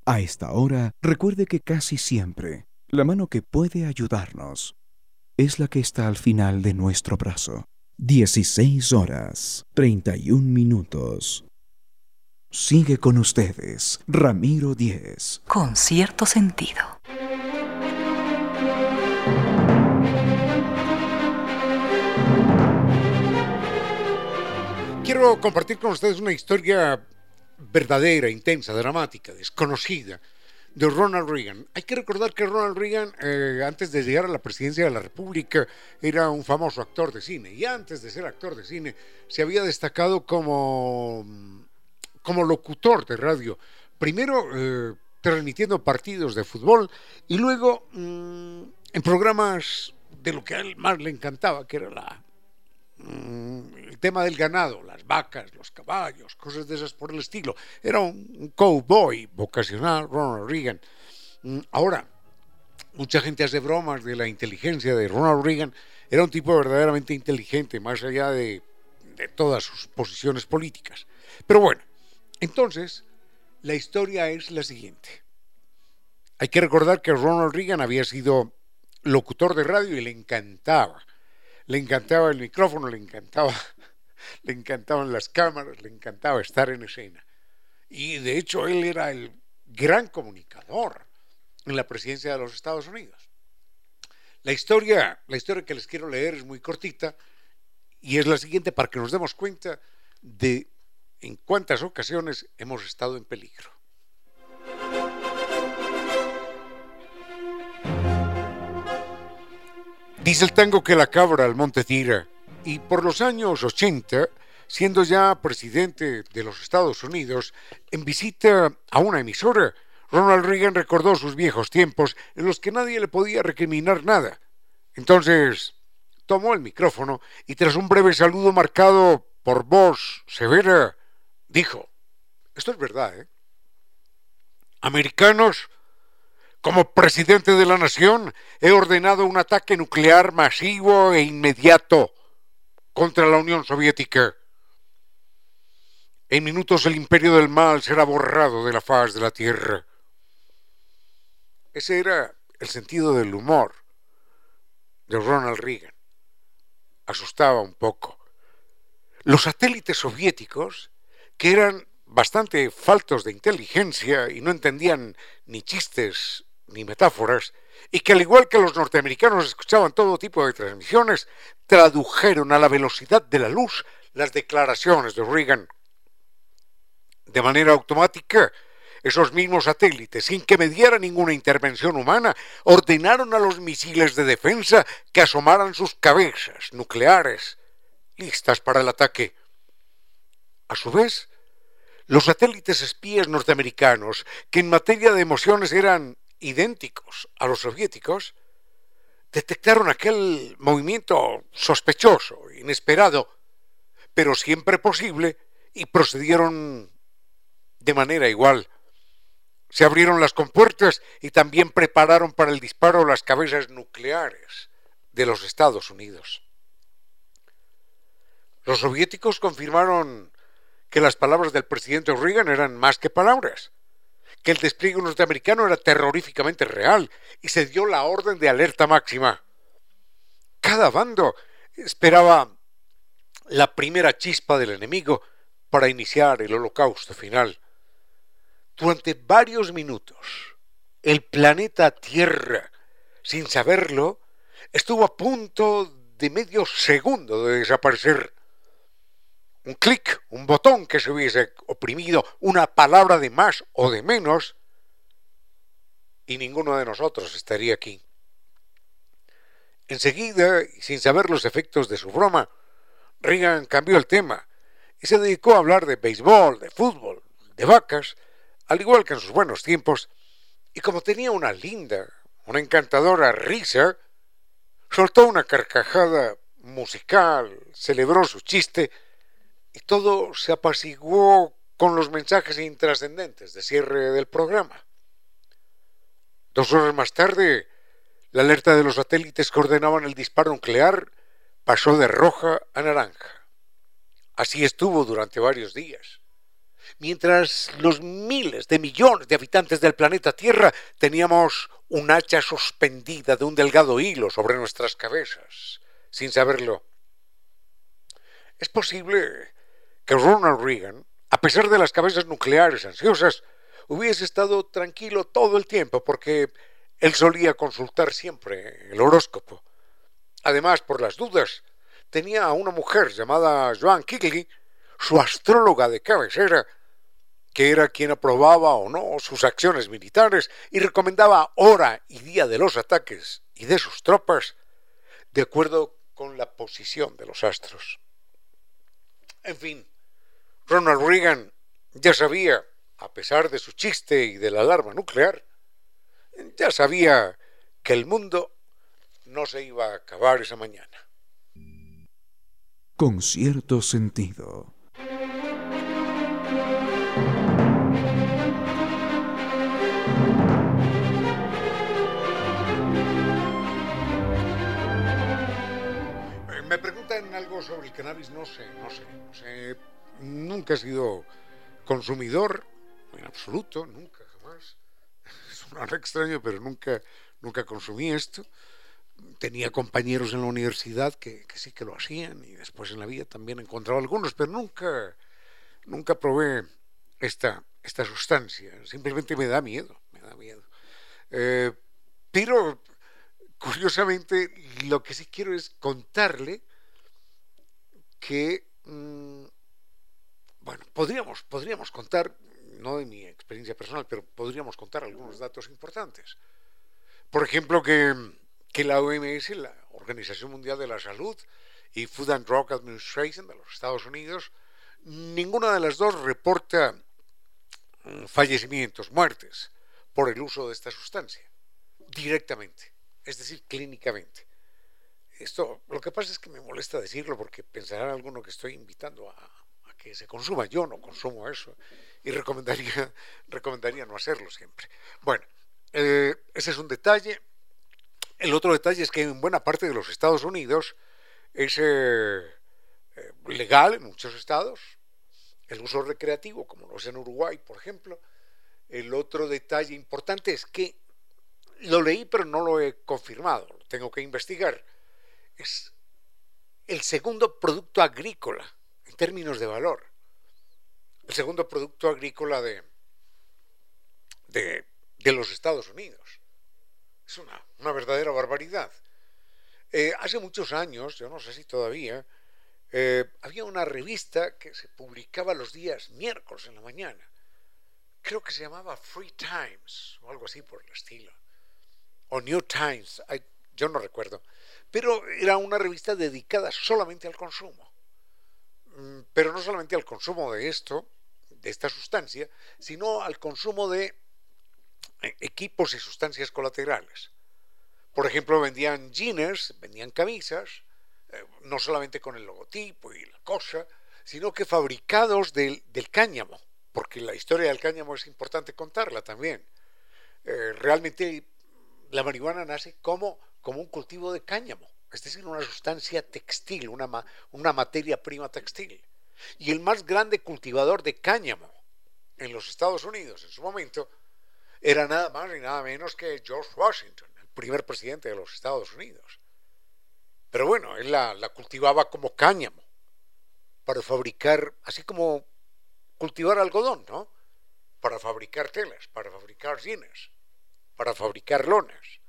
A esta hora, recuerde que casi siempre la mano que puede ayudarnos es la que está al final de nuestro brazo. 16 horas 31 minutos. Sigue con ustedes, Ramiro Díez. Con cierto sentido. Quiero compartir con ustedes una historia verdadera, intensa, dramática, desconocida de Ronald Reagan. Hay que recordar que Ronald Reagan, eh, antes de llegar a la presidencia de la República, era un famoso actor de cine. Y antes de ser actor de cine, se había destacado como, como locutor de radio. Primero eh, transmitiendo partidos de fútbol y luego mm, en programas de lo que a él más le encantaba, que era la, el tema del ganado, las vacas, los caballos, cosas de esas por el estilo. Era un, cowboy vocacional, Ronald Reagan. Mm, ahora, mucha gente hace bromas de la inteligencia de Ronald Reagan. Era un tipo verdaderamente inteligente, más allá de, de todas sus posiciones políticas. Pero bueno, entonces, la historia es la siguiente. Hay que recordar que Ronald Reagan había sido locutor de radio y le encantaba le encantaba el micrófono, le encantaba, le encantaban las cámaras, le encantaba estar en escena. Y de hecho él era el gran comunicador en la presidencia de los Estados Unidos. La historia, la historia que les quiero leer es muy cortita y es la siguiente para que nos demos cuenta de en cuántas ocasiones hemos estado en peligro. Dice el tango que la cabra al monte tira. Y por los años 80, siendo ya presidente de los Estados Unidos, en visita a una emisora, Ronald Reagan recordó sus viejos tiempos en los que nadie le podía recriminar nada. Entonces tomó el micrófono y tras un breve saludo marcado por voz severa, dijo, esto es verdad, ¿eh? Americanos, como presidente de la nación, he ordenado un ataque nuclear masivo e inmediato. contra la Unión Soviética. En minutos el imperio del mal será borrado de la faz de la tierra. Ese era el sentido del humor de Ronald Reagan. Asustaba un poco. Los satélites soviéticos, que eran bastante faltos de inteligencia y no entendían ni chistes ni metáforas, y que al igual que los norteamericanos escuchaban todo tipo de transmisiones, tradujeron a la velocidad de la luz las declaraciones de Reagan de manera automática. Esos mismos satélites, sin que mediara ninguna intervención humana, ordenaron a los misiles de defensa que asomaran sus cabezas nucleares, listas para el ataque. A su vez, los satélites espías norteamericanos, que en materia de emociones eran idénticos a los soviéticos, detectaron aquel movimiento sospechoso, inesperado, pero siempre posible, y procedieron de manera igual. Se abrieron las compuertas y también prepararon para el disparo las cabezas nucleares de los Estados Unidos. Los soviéticos confirmaron que las palabras del presidente Reagan eran más que palabras, que el despliegue norteamericano era terroríficamente real y se dio la orden de alerta máxima. Cada bando esperaba la primera chispa del enemigo para iniciar el holocausto final. Durante varios minutos, el planeta Tierra, sin saberlo, estuvo a punto de medio segundo de desaparecer. Un clic, un botón que se hubiese oprimido, una palabra de más o de menos, y ninguno de nosotros estaría aquí. Enseguida, sin saber los efectos de su broma, Reagan cambió el tema y se dedicó a hablar de béisbol, de fútbol, de vacas, al igual que en sus buenos tiempos, y como tenía una linda, una encantadora risa, soltó una carcajada musical, celebró su chiste, y todo se apaciguó con los mensajes intrascendentes de cierre del programa. Dos horas más tarde, la alerta de los satélites que ordenaban el disparo nuclear pasó de roja a naranja. Así estuvo durante varios días mientras los miles de millones de habitantes del planeta Tierra teníamos un hacha suspendida de un delgado hilo sobre nuestras cabezas, sin saberlo. Es posible que Ronald Reagan, a pesar de las cabezas nucleares ansiosas, hubiese estado tranquilo todo el tiempo porque él solía consultar siempre el horóscopo. Además, por las dudas, tenía a una mujer llamada Joan Kigley, su astróloga de cabecera, que era quien aprobaba o no sus acciones militares y recomendaba hora y día de los ataques y de sus tropas, de acuerdo con la posición de los astros. En fin, Ronald Reagan ya sabía, a pesar de su chiste y de la alarma nuclear, ya sabía que el mundo no se iba a acabar esa mañana. Con cierto sentido. me preguntan algo sobre el cannabis, no sé, no sé, no sé. Nunca he sido consumidor, en absoluto, nunca, jamás. Es un extraño, pero nunca, nunca consumí esto. Tenía compañeros en la universidad que, sí que lo hacían y después en la vida también he encontrado algunos, pero nunca, nunca probé esta, esta sustancia. Simplemente me da miedo, me da miedo. Eh, pero curiosamente, lo que sí quiero es contarle que, mm, bueno, podríamos, podríamos contar, no de mi experiencia personal, pero podríamos contar algunos datos importantes. Por ejemplo, que, que la OMS, la Organización Mundial de la Salud, y Food and Drug Administration de los Estados Unidos, ninguna de las dos reporta mm, fallecimientos, muertes por el uso de esta sustancia, directamente es decir, clínicamente. Esto, lo que pasa es que me molesta decirlo porque pensará alguno que estoy invitando a, que se consuma. Yo no consumo eso y recomendaría, recomendaría no hacerlo siempre. Bueno, eh, ese es un detalle. El otro detalle es que en buena parte de los Estados Unidos ese, eh, legal en muchos estados, el uso recreativo, como lo es en Uruguay, por ejemplo. El otro detalle importante es que lo leí, pero no lo he confirmado, lo tengo que investigar. Es el segundo producto agrícola en términos de valor. El segundo producto agrícola de, de, los Estados Unidos. Es una, verdadera barbaridad. Eh, hace muchos años, yo no sé si todavía, eh, había una revista que se publicaba los días miércoles en la mañana. Creo que se llamaba Free Times o algo así por el estilo. O New Times, yo no recuerdo. Pero era una revista dedicada solamente al consumo. Mm, pero no solamente al consumo de esto, de esta sustancia, sino al consumo de eh, equipos y sustancias colaterales. Por ejemplo, vendían jeans, vendían camisas, eh, no solamente con el logotipo y la cosa, sino que fabricados del, cáñamo, porque la historia del cáñamo es importante contarla también. Eh, realmente la marihuana nace como, como un cultivo de cáñamo, es una sustancia textil, una, una materia prima textil. Y el más grande cultivador de cáñamo en los Estados Unidos en su momento era nada más y nada menos que George Washington, el primer presidente de los Estados Unidos. Pero bueno, él la, cultivaba como cáñamo para fabricar, así como cultivar algodón, ¿no? Para fabricar telas, para fabricar jeans, para fabricar lonas.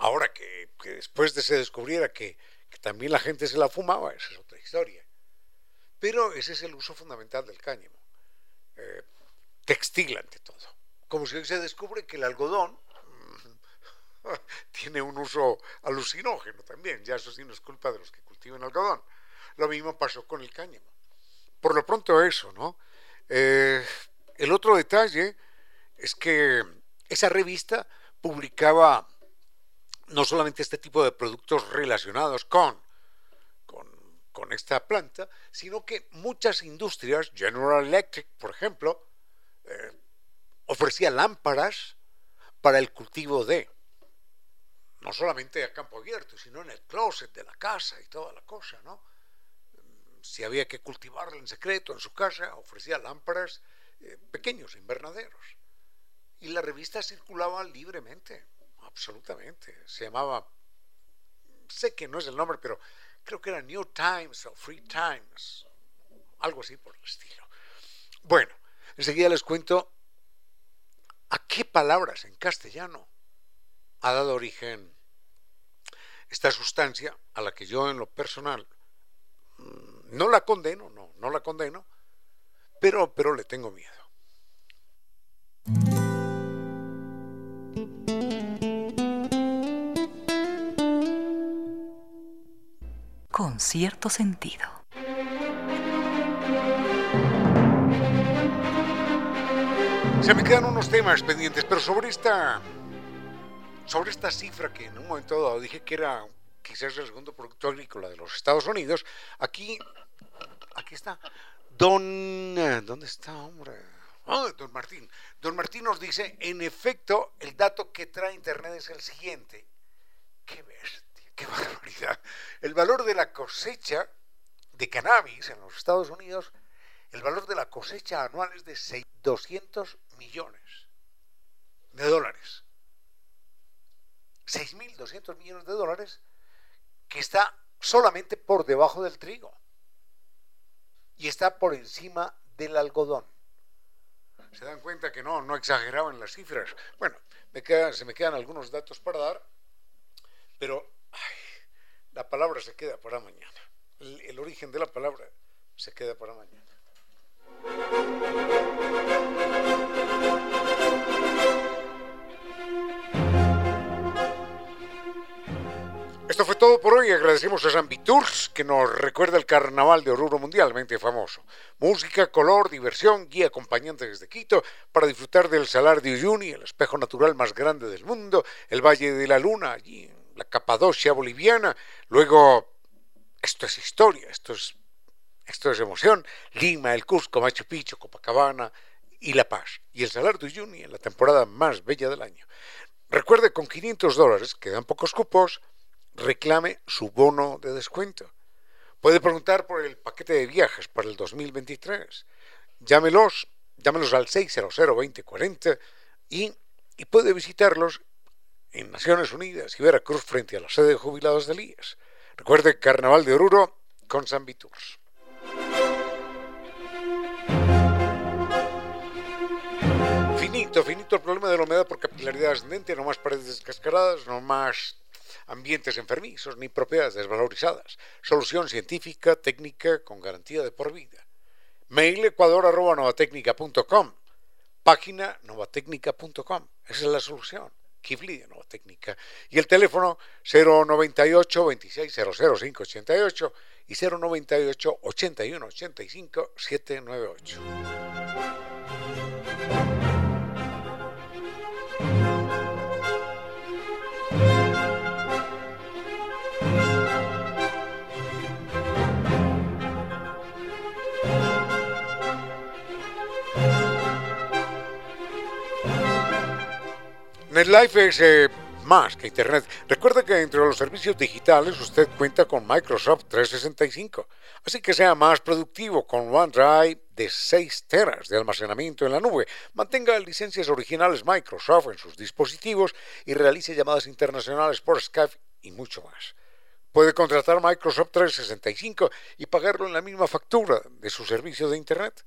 Ahora que, después de se descubriera que, también la gente se la fumaba, esa es otra historia. Pero ese es el uso fundamental del cáñamo. Eh, textil ante todo. Como si hoy se descubre que el algodón tiene un uso alucinógeno también, ya eso sí no es culpa de los que cultivan algodón. Lo mismo pasó con el cáñamo. Por lo pronto eso, ¿no? Eh, el otro detalle es que esa revista publicaba no solamente este tipo de productos relacionados con con esta planta, sino que muchas industrias, General Electric, por ejemplo, eh, ofrecía lámparas para el cultivo de, no solamente a campo abierto, sino en el closet de la casa y toda la cosa, ¿no? Si había que cultivarla en secreto en su casa, ofrecía lámparas eh, pequeños invernaderos. Y la revista circulaba libremente, absolutamente. Se llamaba, sé que no es el nombre, pero creo que era New Times o Free Times, algo así por el estilo. Bueno, enseguida les cuento a qué palabras en castellano ha dado origen esta sustancia a la que yo en lo personal mm, no la condeno, no, no la condeno, pero, pero le tengo miedo. Con cierto sentido. Se me quedan unos temas pendientes, pero sobre esta sobre esta cifra que en un momento dado dije que era quizás el segundo producto agrícola de los Estados Unidos, aquí aquí está Don ¿dónde está, hombre? Ah, don Martín. Don Martín nos dice, en efecto, el dato que trae Internet es el siguiente. ¿Qué ves? Qué barbaridad. El valor de la cosecha de cannabis en los Estados Unidos, el valor de la cosecha anual es de 200 millones de dólares. 6.200 millones de dólares que está solamente por debajo del trigo y está por encima del algodón. Se dan cuenta que no, no exageraban las cifras. Bueno, se me quedan algunos datos para dar, pero la palabra se queda para mañana. El, origen de la palabra se queda para mañana. Esto fue todo por hoy. Agradecemos a San Viturs que nos recuerda el carnaval de Oruro mundialmente famoso. Música, color, diversión, guía acompañante desde Quito para disfrutar del Salar de Uyuni, el espejo natural más grande del mundo, el Valle de la Luna, allí la Capadocia boliviana, luego esto es historia, esto es, esto es emoción, Lima, el Cusco, Machu Picchu, Copacabana y La Paz, y el Salar de Uyuni en la temporada más bella del año. Recuerde, con 500 dólares, quedan pocos cupos, reclame su bono de descuento. Puede preguntar por el paquete de viajes para el 2023. Llámelos, llámelos al 600-2040 y, y puede visitarlos en Naciones Unidas y Veracruz frente a la sede de jubilados del IES. Recuerde Carnaval de Oruro con San Viturs. Finito, finito el problema de la humedad por capilaridad ascendente, no más paredes descascaradas, no más ambientes enfermizos ni propiedades desvalorizadas. Solución científica, técnica, con garantía de por vida. Mail ecuador.novatecnica.com. Página novatecnica.com. Esa es la solución. Kifli de Nueva Técnica. Y el teléfono 098 2600588 y 098 8185 798. NetLife es eh, más que Internet. Recuerde que entre los servicios digitales usted cuenta con Microsoft 365, así que sea más productivo con OneDrive de 6 teras de almacenamiento en la nube. Mantenga licencias originales Microsoft en sus dispositivos y realice llamadas internacionales por Skype y mucho más. Puede contratar Microsoft 365 y pagarlo en la misma factura de su servicio de Internet.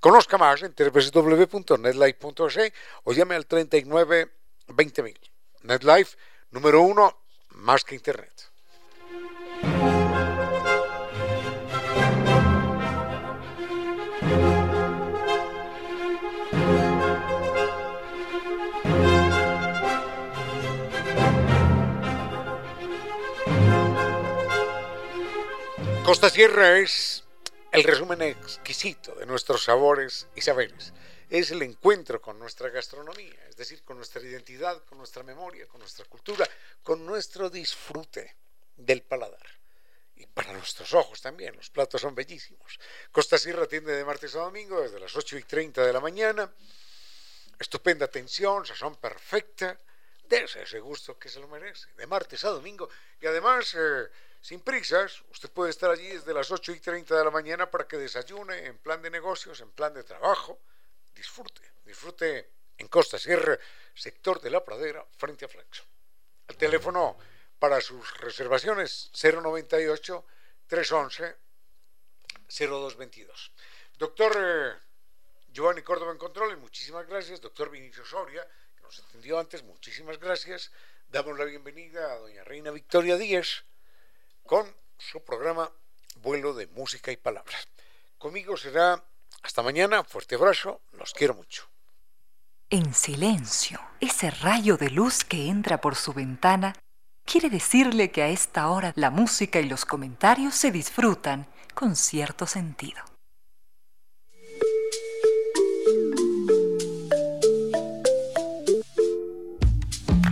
Conozca más en www.netlife.es o llame al 39 20.000. NetLife, número uno, más que Internet. Costa Sierra es el resumen exquisito de nuestros sabores y saberes es el encuentro con nuestra gastronomía, es decir, con nuestra identidad, con nuestra memoria, con nuestra cultura, con nuestro disfrute del paladar. Y para nuestros ojos también, los platos son bellísimos. Costa Sierra atiende de martes a domingo desde las 8 y 30 de la mañana. Estupenda atención, sazón perfecta. Dese ese gusto que se lo merece, de martes a domingo. Y además, eh, sin prisas, usted puede estar allí desde las 8 y 30 de la mañana para que desayune en plan de negocios, en plan de trabajo disfrute, disfrute en Costa Sierra, sector de la pradera, frente a Flexo. El teléfono para sus reservaciones 098 311 0222. Doctor eh, Giovanni Córdoba en Control, muchísimas gracias. Doctor Vinicio Soria, que nos atendió antes, muchísimas gracias. Damos la bienvenida a doña Reina Victoria Díez con su programa Vuelo de Música y Palabras. Conmigo será hasta mañana, fuerte abrazo, los quiero mucho. En silencio, ese rayo de luz que entra por su ventana quiere decirle que a esta hora la música y los comentarios se disfrutan con cierto sentido.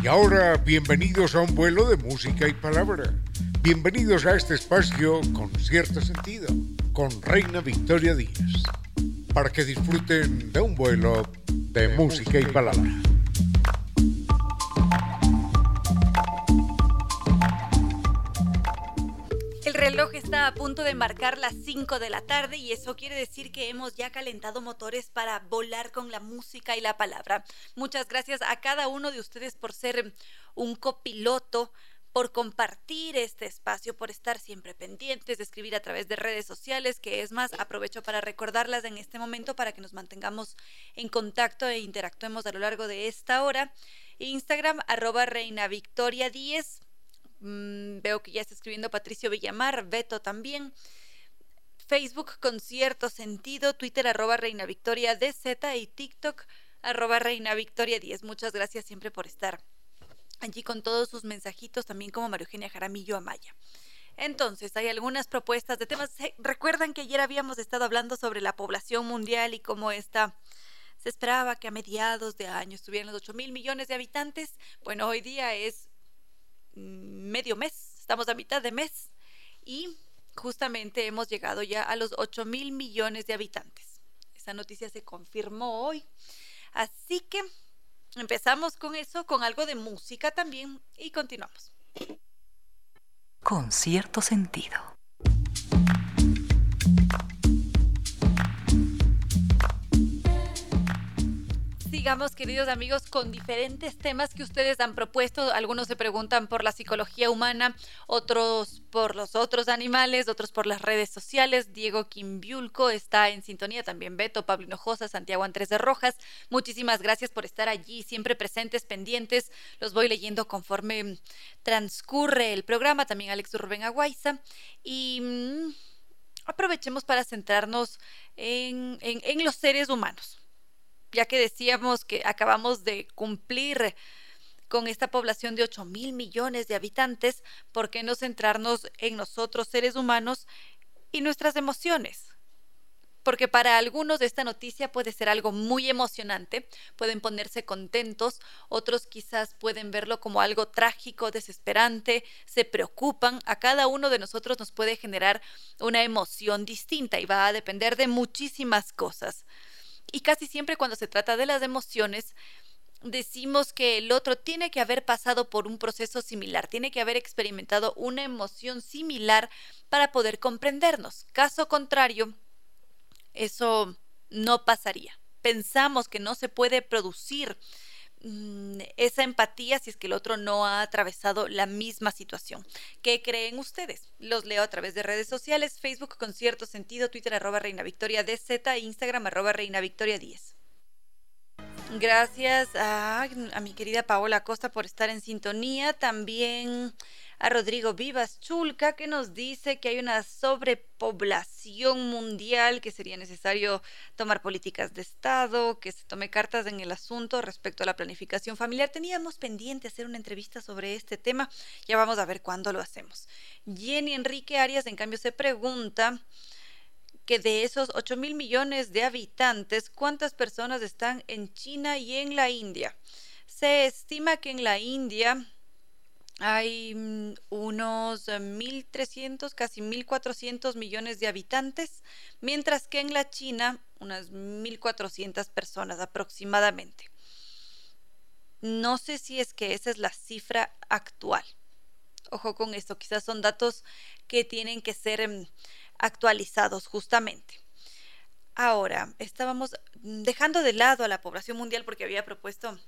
Y ahora, bienvenidos a un vuelo de música y palabra. Bienvenidos a este espacio con cierto sentido, con Reina Victoria Díaz para que disfruten de un vuelo de, música y palabra. El reloj está a punto de marcar las 5 de la tarde y eso quiere decir que hemos ya calentado motores para volar con la música y la palabra. Muchas gracias a cada uno de ustedes por ser un copiloto por compartir este espacio, por estar siempre pendientes, de escribir a través de redes sociales, que es más, aprovecho para recordarlas en este momento para que nos mantengamos en contacto e interactuemos a lo largo de esta hora. Instagram, arroba Reina Victoria 10. Mm, veo que ya está escribiendo Patricio Villamar, Beto también. Facebook con cierto sentido, Twitter arroba Reina Victoria DZ y TikTok arroba Reina Victoria 10. Muchas gracias siempre por estar allí con todos sus mensajitos, también como María Eugenia Jaramillo Amaya. Entonces, hay algunas propuestas de temas. Recuerdan que ayer habíamos estado hablando sobre la población mundial y cómo esta se esperaba que a mediados de año estuvieran los 8 mil millones de habitantes. Bueno, hoy día es mm, medio mes, estamos a mitad de mes y justamente hemos llegado ya a los 8 mil millones de habitantes. Esa noticia se confirmó hoy. Así que Empezamos con eso, con algo de música también y continuamos. Con cierto sentido. Sigamos, queridos amigos, con diferentes temas que ustedes han propuesto. Algunos se preguntan por la psicología humana, otros por los otros animales, otros por las redes sociales. Diego Quimbiulco está en sintonía, también Beto, Pablo Hinojosa, Santiago Andrés de Rojas. Muchísimas gracias por estar allí, siempre presentes, pendientes. Los voy leyendo conforme transcurre el programa. También Alex Rubén Aguaiza. Y mm, aprovechemos para centrarnos en, en los seres humanos ya que decíamos que acabamos de cumplir con esta población de 8 mil millones de habitantes, ¿por qué no centrarnos en nosotros seres humanos y nuestras emociones? Porque para algunos esta noticia puede ser algo muy emocionante, pueden ponerse contentos, otros quizás pueden verlo como algo trágico, desesperante, se preocupan, a cada uno de nosotros nos puede generar una emoción distinta y va a depender de muchísimas cosas. Y casi siempre cuando se trata de las emociones, decimos que el otro tiene que haber pasado por un proceso similar, tiene que haber experimentado una emoción similar para poder comprendernos. Caso contrario, eso no pasaría. Pensamos que no se puede producir mm, esa empatía si es que el otro no ha atravesado la misma situación. ¿Qué creen ustedes? Los leo a través de redes sociales, Facebook con cierto sentido, Twitter arroba Reina Victoria DZ, Instagram arroba Reina Victoria 10. Gracias a, a, mi querida Paola Costa por estar en sintonía. También a Rodrigo Vivas Chulca que nos dice que hay una sobrepoblación mundial, que sería necesario tomar políticas de Estado, que se tome cartas en el asunto respecto a la planificación familiar. Teníamos pendiente hacer una entrevista sobre este tema. Ya vamos a ver cuándo lo hacemos. Jenny Enrique Arias, en cambio, se pregunta que de esos 8 mil millones de habitantes, ¿cuántas personas están en China y en la India? Se estima que en la India hay mm, unos 1.300, casi 1.400 millones de habitantes, mientras que en la China unas 1.400 personas aproximadamente. No sé si es que esa es la cifra actual. Ojo con esto, quizás son datos que tienen que ser em, actualizados justamente. Ahora, estábamos dejando de lado a la población mundial porque había propuesto,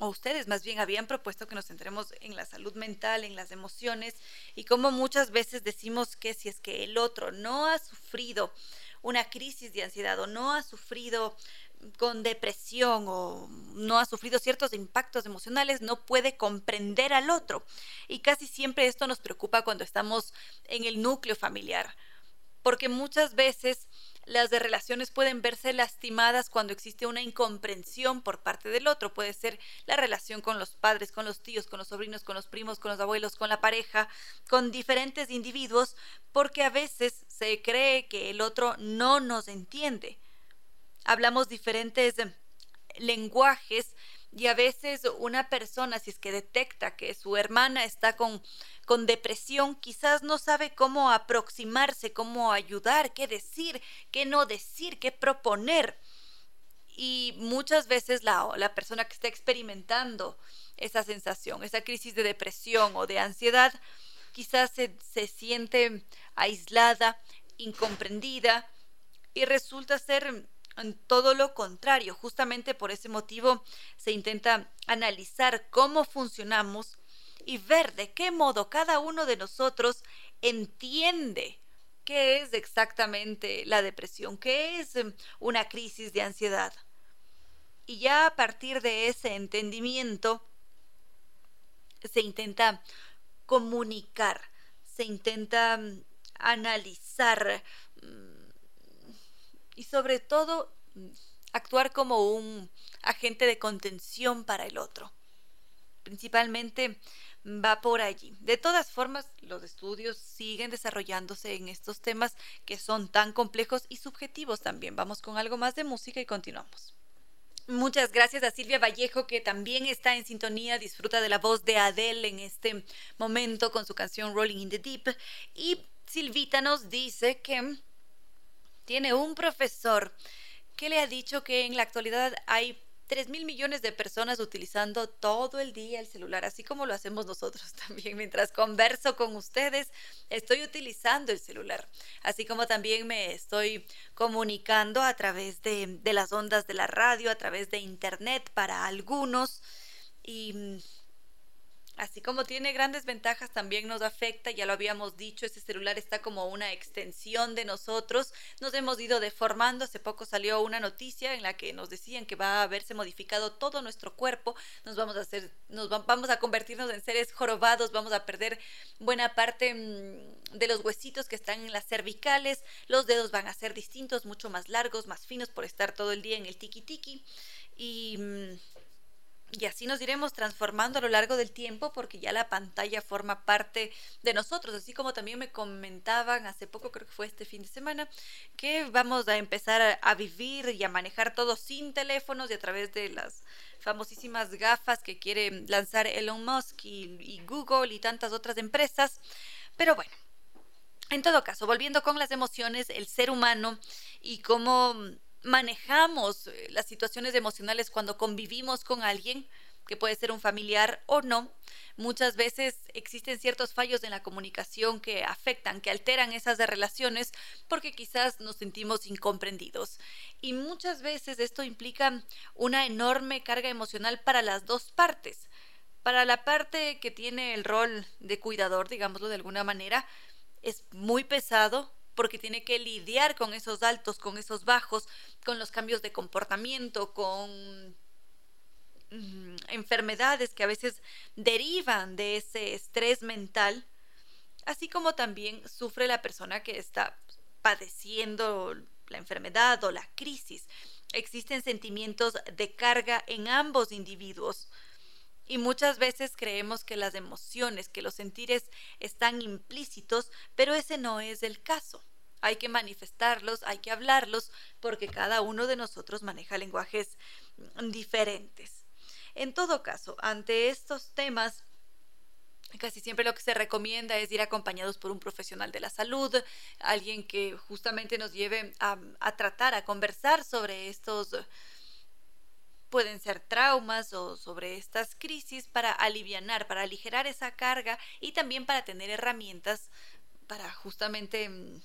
o ustedes más bien habían propuesto que nos centremos en la salud mental, en las emociones, y como muchas veces decimos que si es que el otro no ha sufrido una crisis de ansiedad o no ha sufrido con depresión o no ha sufrido ciertos impactos emocionales, no puede comprender al otro. Y casi siempre esto nos preocupa cuando estamos en el núcleo familiar, porque muchas veces las de relaciones pueden verse lastimadas cuando existe una incomprensión por parte del otro. Puede ser la relación con los padres, con los tíos, con los sobrinos, con los primos, con los abuelos, con la pareja, con diferentes individuos, porque a veces se cree que el otro no nos entiende hablamos diferentes lenguajes y a veces una persona, si es que detecta que su hermana está con, con depresión, quizás no sabe cómo aproximarse, cómo ayudar, qué decir, qué no decir, qué proponer. Y muchas veces la, la persona que está experimentando esa sensación, esa crisis de depresión o de ansiedad, quizás se, se siente aislada, incomprendida y resulta ser todo lo contrario, justamente por ese motivo se intenta analizar cómo funcionamos y ver de qué modo cada uno de nosotros entiende qué es exactamente la depresión, qué es em, una crisis de ansiedad. Y ya a partir de ese entendimiento se intenta comunicar, se intenta mm, analizar mm, y sobre todo mm, actuar como un agente de contención para el otro. Principalmente va por allí. De todas formas, los estudios siguen desarrollándose en estos temas que son tan complejos y subjetivos también. Vamos con algo más de música y continuamos. Muchas gracias a Silvia Vallejo, que también está en sintonía, disfruta de la voz de Adele en este momento con su canción Rolling in the Deep. Y Silvita nos dice que tiene un profesor que le ha dicho que en la actualidad hay 3 mil millones de personas utilizando todo el día el celular, así como lo hacemos nosotros también. Mientras converso con ustedes, estoy utilizando el celular, así como también me estoy comunicando a través de, de las ondas de la radio, a través de internet para algunos. Y mm, Así como tiene grandes ventajas, también nos afecta, ya lo habíamos dicho, este celular está como una extensión de nosotros, nos hemos ido deformando, hace poco salió una noticia en la que nos decían que va a haberse modificado todo nuestro cuerpo, nos vamos a hacer, nos vamos a convertirnos en seres jorobados, vamos a perder buena parte mm, de los huesitos que están en las cervicales, los dedos van a ser distintos, mucho más largos, más finos por estar todo el día en el tiki tiki y mm, y así nos iremos transformando a lo largo del tiempo porque ya la pantalla forma parte de nosotros, así como también me comentaban hace poco, creo que fue este fin de semana, que vamos a empezar a, vivir y a manejar todo sin teléfonos y a través de las famosísimas gafas que quiere lanzar Elon Musk y, Google y tantas otras empresas. Pero bueno, en todo caso, volviendo con las emociones, el ser humano y cómo manejamos eh, las situaciones emocionales cuando convivimos con alguien, que puede ser un familiar o no, muchas veces existen ciertos fallos en la comunicación que afectan, que alteran esas relaciones porque quizás nos sentimos incomprendidos. Y muchas veces esto implica una enorme carga emocional para las dos partes. Para la parte que tiene el rol de cuidador, digámoslo de alguna manera, es muy pesado porque tiene que lidiar con esos altos, con esos bajos, con los cambios de comportamiento, con mm, enfermedades que a veces derivan de ese estrés mental, así como también sufre la persona que está padeciendo la enfermedad o la crisis. Existen sentimientos de carga en ambos individuos. Y muchas veces creemos que las emociones, que los sentires están implícitos, pero ese no es el caso. Hay que manifestarlos, hay que hablarlos, porque cada uno de nosotros maneja lenguajes diferentes. En todo caso, ante estos temas, Casi siempre lo que se recomienda es ir acompañados por un profesional de la salud, alguien que justamente nos lleve a, a, tratar, a conversar sobre estos pueden ser traumas o sobre estas crisis para alivianar, para aligerar esa carga y también para tener herramientas para justamente mm,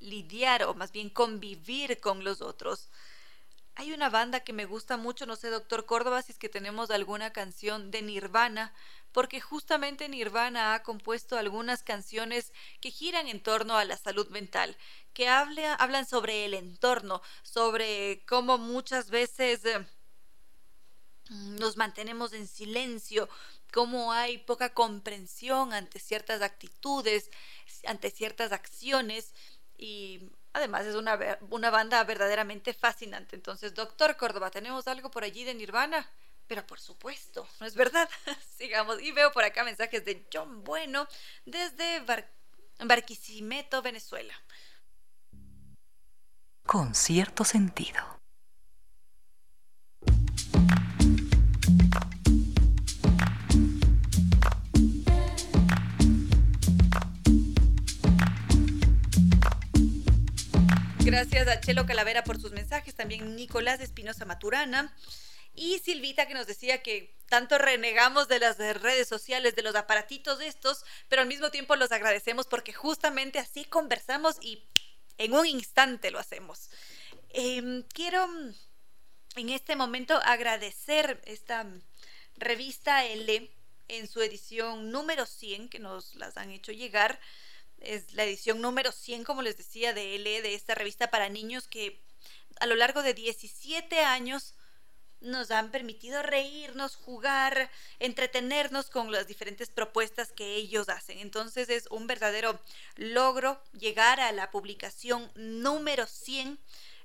lidiar o más bien convivir con los otros. Hay una banda que me gusta mucho, no sé, doctor Córdoba, si es que tenemos alguna canción de Nirvana, porque justamente Nirvana ha compuesto algunas canciones que giran en torno a la salud mental, que hablan sobre el entorno, sobre cómo muchas veces eh, nos mantenemos en silencio, cómo hay poca comprensión ante ciertas actitudes, ante ciertas acciones y además es una, una banda verdaderamente fascinante. Entonces, doctor Córdoba, ¿tenemos algo por allí de Nirvana? Pero por supuesto, ¿no es verdad? Sigamos. Y veo por acá mensajes de John Bueno desde Barquisimeto, Venezuela. Con cierto sentido. Gracias a Chelo Calavera por sus mensajes, también Nicolás Espinosa Maturana y Silvita que nos decía que tanto renegamos de las redes sociales, de los aparatitos estos, pero al mismo tiempo los agradecemos porque justamente así conversamos y en un instante lo hacemos. Em, quiero en este momento agradecer esta revista L en su edición número 100 que nos las han hecho llegar es la edición número 100, como les decía, de L, de esta revista para niños que a lo largo de 17 años nos han permitido reírnos, jugar, entretenernos con las diferentes propuestas que ellos hacen. Entonces es un verdadero logro llegar a la publicación número 100.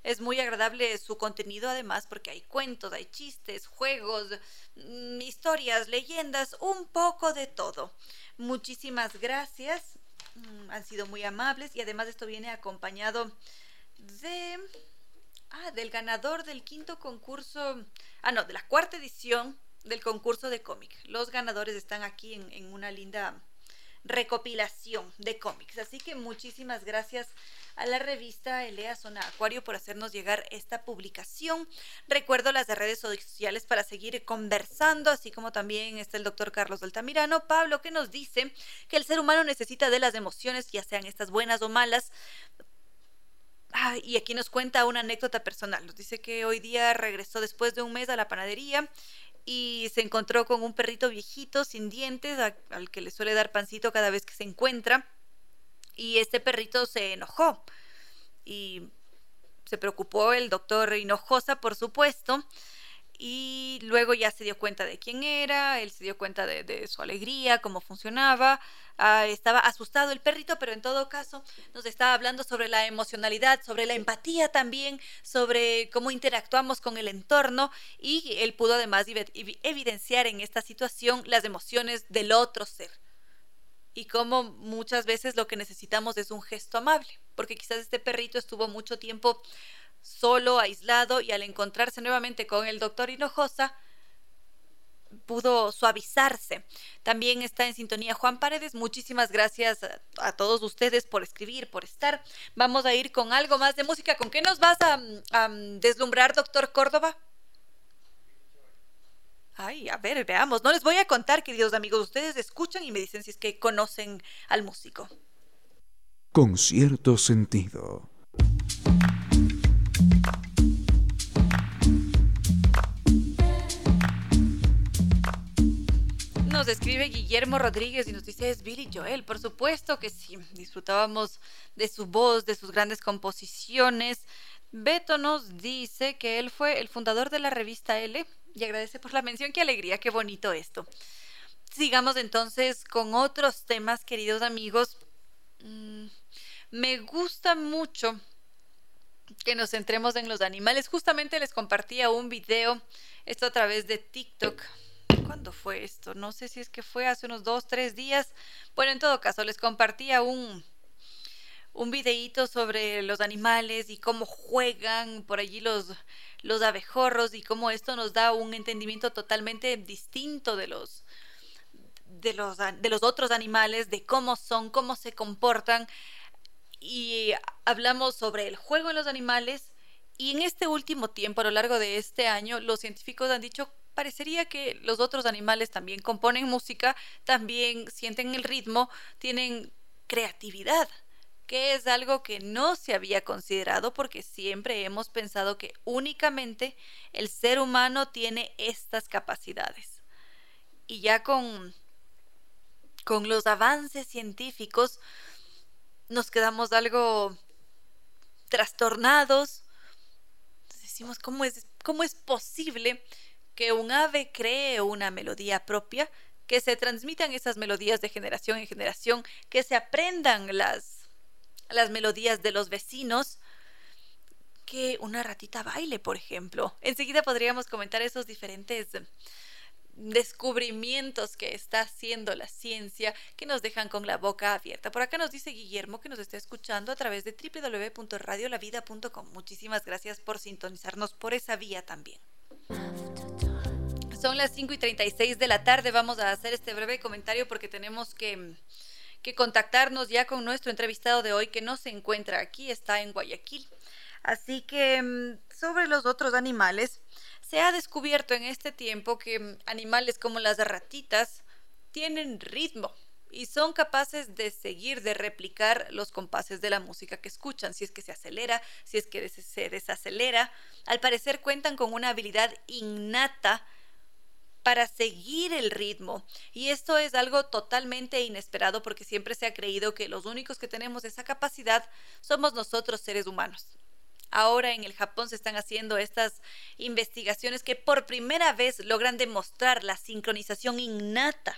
Es muy agradable su contenido además porque hay cuentos, hay chistes, juegos, mm, historias, leyendas, un poco de todo. Muchísimas gracias Mm, han sido muy amables y además esto viene acompañado de ah, del ganador del quinto concurso, ah no, de la cuarta edición del concurso de cómic. Los ganadores están aquí en, una linda recopilación de cómics. Así que muchísimas gracias a la revista Elea Zona Acuario por hacernos llegar esta publicación. Recuerdo las de redes sociales para seguir conversando, así como también está el doctor Carlos Altamirano. Pablo, que nos dice que el ser humano necesita de las emociones, ya sean estas buenas o malas, Y aquí nos cuenta una anécdota personal. Nos dice que hoy día regresó después de un mes a la panadería y se encontró con un perrito viejito sin dientes al que le suele dar pancito cada vez que se encuentra. Y este perrito se enojó y se preocupó el doctor Hinojosa, por supuesto, y luego ya se dio cuenta de quién era, él se dio cuenta de, su alegría, cómo funcionaba, ah, estaba asustado el perrito, pero en todo caso nos estaba hablando sobre la emocionalidad, sobre la empatía también, sobre cómo interactuamos con el entorno y él pudo además evidenciar en esta situación las emociones del otro ser y cómo muchas veces lo que necesitamos es un gesto amable, porque quizás este perrito estuvo mucho tiempo solo, aislado, y al encontrarse nuevamente con el doctor Hinojosa, pudo suavizarse. También está en sintonía Juan Paredes. Muchísimas gracias a, todos ustedes por escribir, por estar. Vamos a ir con algo más de música. ¿Con qué nos vas a, a deslumbrar, doctor Córdoba? Ay, a ver, veamos. No les voy a contar, queridos amigos. Ustedes escuchan y me dicen si es que conocen al músico. Con cierto sentido. Nos escribe Guillermo Rodríguez y nos dice es Billy Joel. Por supuesto que sí, disfrutábamos de su voz, de sus grandes composiciones. Beto nos dice que él fue el fundador de la revista L y agradece por la mención. Qué alegría, qué bonito esto. Sigamos entonces con otros temas, queridos amigos. Mm, me gusta mucho que nos centremos en los animales. Justamente les compartía un video, esto a través de TikTok ¿Cuándo fue esto? No sé si es que fue hace unos dos, tres días. Bueno, en todo caso, les compartía un, un videíto sobre los animales y cómo juegan por allí los, los abejorros y cómo esto nos da un entendimiento totalmente distinto de los, de los, de los otros animales, de cómo son, cómo se comportan. Y hablamos sobre el juego en los animales. Y en este último tiempo, a lo largo de este año, los científicos han dicho parecería que los otros animales también componen música, también sienten el ritmo, tienen creatividad, que es algo que no se había considerado porque siempre hemos pensado que únicamente el ser humano tiene estas capacidades. Y ya con, con los avances científicos nos quedamos algo trastornados. Decimos, ¿cómo es, cómo es posible que un ave cree una melodía propia, que se transmitan esas melodías de generación en generación, que se aprendan las, las melodías de los vecinos, que una ratita baile, por ejemplo. Enseguida podríamos comentar esos diferentes descubrimientos que está haciendo la ciencia que nos dejan con la boca abierta. Por acá nos dice Guillermo que nos está escuchando a través de www.radiolavida.com. Muchísimas gracias por sintonizarnos por esa vía también. Son las 5 y 36 de la tarde. Vamos a hacer este breve comentario porque tenemos que, que contactarnos ya con nuestro entrevistado de hoy que no se encuentra aquí, está en Guayaquil. Así que mm, sobre los otros animales, se ha descubierto en este tiempo que mm, animales como las ratitas tienen ritmo y son capaces de seguir, de replicar los compases de la música que escuchan, si es que se acelera, si es que se desacelera. Al parecer cuentan con una habilidad innata para seguir el ritmo. Y esto es algo totalmente inesperado porque siempre se ha creído que los únicos que tenemos esa capacidad somos nosotros seres humanos. Ahora en el Japón se están haciendo estas investigaciones que por primera vez logran demostrar la sincronización innata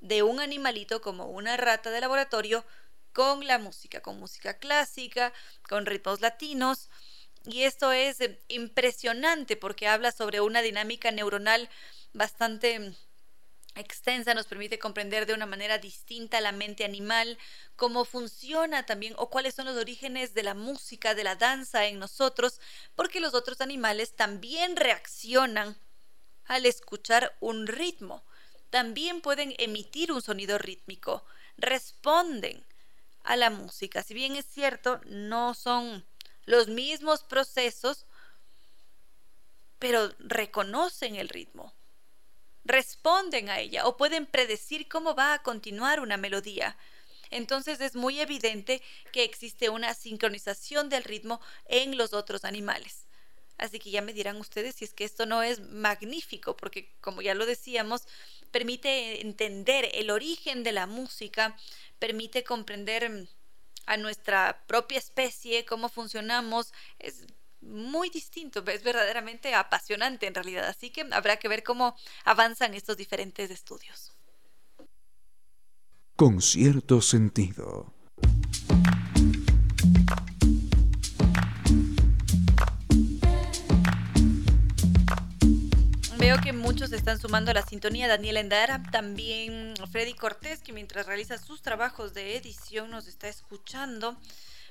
de un animalito como una rata de laboratorio con la música, con música clásica, con ritmos latinos y esto es eh, impresionante porque habla sobre una dinámica neuronal bastante mm, extensa, nos permite comprender de una manera distinta la mente animal, cómo funciona también o cuáles son los orígenes de la música, de la danza en nosotros, porque los otros animales también reaccionan al escuchar un ritmo, también pueden emitir un sonido rítmico, responden a la música. Si bien es cierto, no son los mismos procesos, pero reconocen el ritmo, responden a ella o pueden predecir cómo va a continuar una melodía. Entonces es muy evidente que existe una sincronización del ritmo en los otros animales. Así que ya me dirán ustedes si es que esto no es magnífico, porque como ya lo decíamos, permite entender el origen de la música, permite comprender a nuestra propia especie, cómo funcionamos, es muy distinto, es verdaderamente apasionante en realidad, así que habrá que ver cómo avanzan estos diferentes estudios. Con cierto sentido. Veo que muchos están sumando a la sintonía. Daniel Endara, también Freddy Cortés, que mientras realiza sus trabajos de edición nos está escuchando.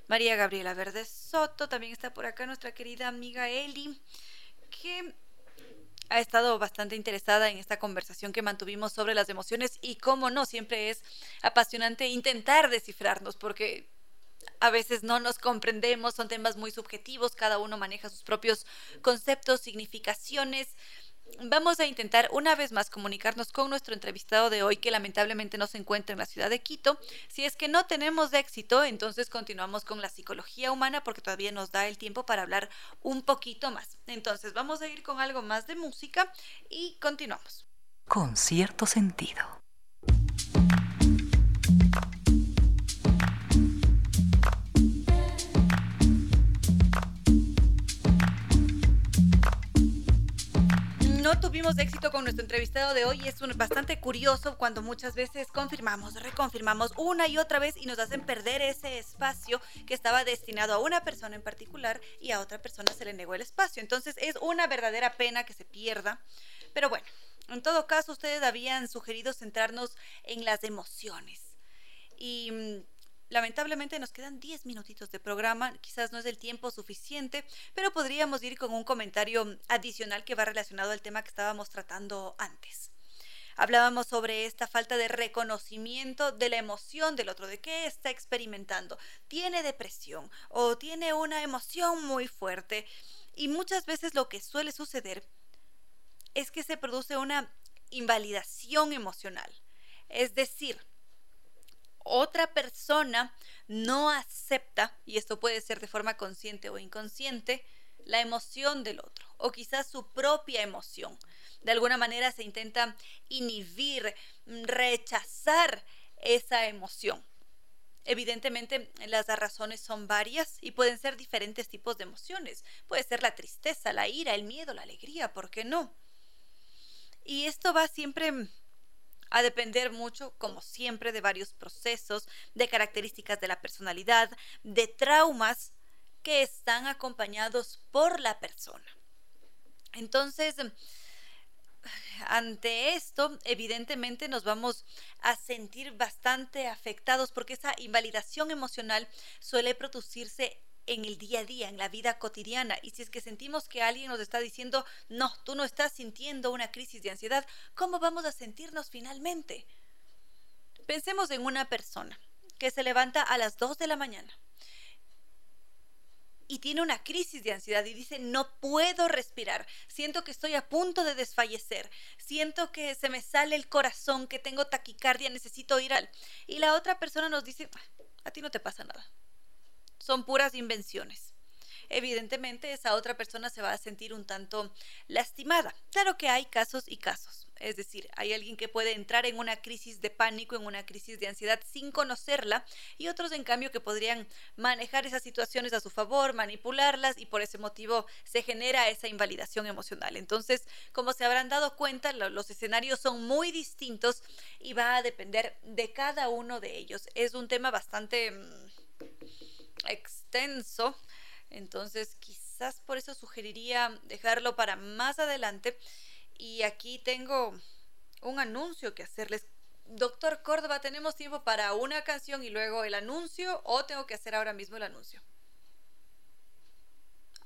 María Gabriela Verde Soto, también está por acá nuestra querida amiga Eli, que ha estado bastante interesada en esta conversación que mantuvimos sobre las emociones y cómo no, siempre es apasionante intentar descifrarnos porque a veces no nos comprendemos, son temas muy subjetivos, cada uno maneja sus propios conceptos, significaciones Vamos a intentar una vez más comunicarnos con nuestro entrevistado de hoy que lamentablemente no se encuentra en la ciudad de Quito. Si es que no tenemos éxito, entonces continuamos con la psicología humana porque todavía nos da el tiempo para hablar un poquito más. Entonces vamos a ir con algo más de música y continuamos. Con cierto sentido. No tuvimos éxito con nuestro entrevistado de hoy. Es bastante curioso cuando muchas veces confirmamos, reconfirmamos una y otra vez y nos hacen perder ese espacio que estaba destinado a una persona en particular y a otra persona se le negó el espacio. Entonces es una verdadera pena que se pierda. Pero bueno, en todo caso ustedes habían sugerido centrarnos en las emociones. Y mm, Lamentablemente nos quedan 10 minutitos de programa, quizás no es el tiempo suficiente, pero podríamos ir con un comentario adicional que va relacionado al tema que estábamos tratando antes. Hablábamos sobre esta falta de reconocimiento de la emoción del otro, de qué está experimentando. Tiene depresión o tiene una emoción muy fuerte. Y muchas veces lo que suele suceder es que se produce una invalidación emocional. Es decir, otra persona no acepta, y esto puede ser de forma consciente o inconsciente, la emoción del otro, o quizás su propia emoción. De alguna manera se intenta inhibir, rechazar esa emoción. Evidentemente, las razones son varias y pueden ser diferentes tipos de emociones. Puede ser la tristeza, la ira, el miedo, la alegría, ¿por qué no? Y esto va siempre a depender mucho, como siempre, de varios procesos, de características de la personalidad, de traumas que están acompañados por la persona. Entonces, ante esto, evidentemente nos vamos a sentir bastante afectados porque esa invalidación emocional suele producirse en el día a día, en la vida cotidiana. Y si es que sentimos que alguien nos está diciendo, no, tú no estás sintiendo una crisis de ansiedad, ¿cómo vamos a sentirnos finalmente? Pensemos en una persona que se levanta a las 2 de la mañana y tiene una crisis de ansiedad y dice, no puedo respirar, siento que estoy a punto de desfallecer, siento que se me sale el corazón, que tengo taquicardia, necesito ir al... Y la otra persona nos dice, a ti no te pasa nada, son puras invenciones. Evidentemente esa otra persona se va a sentir un tanto lastimada. Claro que hay casos y casos. Es decir, hay alguien que puede entrar en una crisis de pánico, en una crisis de ansiedad sin conocerla y otros en cambio que podrían manejar esas situaciones a su favor, manipularlas y por ese motivo se genera esa invalidación emocional. Entonces, como se habrán dado cuenta, los escenarios son muy distintos y va a depender de cada uno de ellos. Es un tema bastante mm, extenso. Entonces quizás por eso sugeriría dejarlo para más adelante. Y aquí tengo un anuncio que hacerles. Doctor Córdoba, ¿tenemos tiempo para una canción y luego el anuncio o tengo que hacer ahora mismo el anuncio?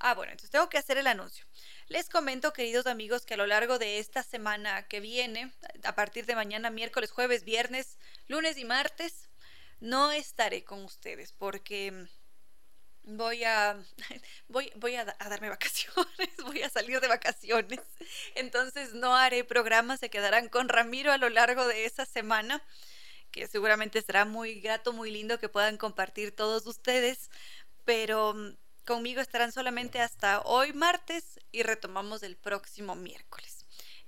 Ah, bueno, entonces tengo que hacer el anuncio. Les comento, queridos amigos, que a lo largo de esta semana que viene, a partir de mañana, miércoles, jueves, viernes, lunes y martes, no estaré con ustedes porque voy a voy, voy a, darme vacaciones, voy a salir de vacaciones. Entonces no haré programas, se quedarán con Ramiro a lo largo de esa semana, que seguramente será muy grato, muy lindo que puedan compartir todos ustedes, pero mm, conmigo estarán solamente hasta hoy martes y retomamos el próximo miércoles.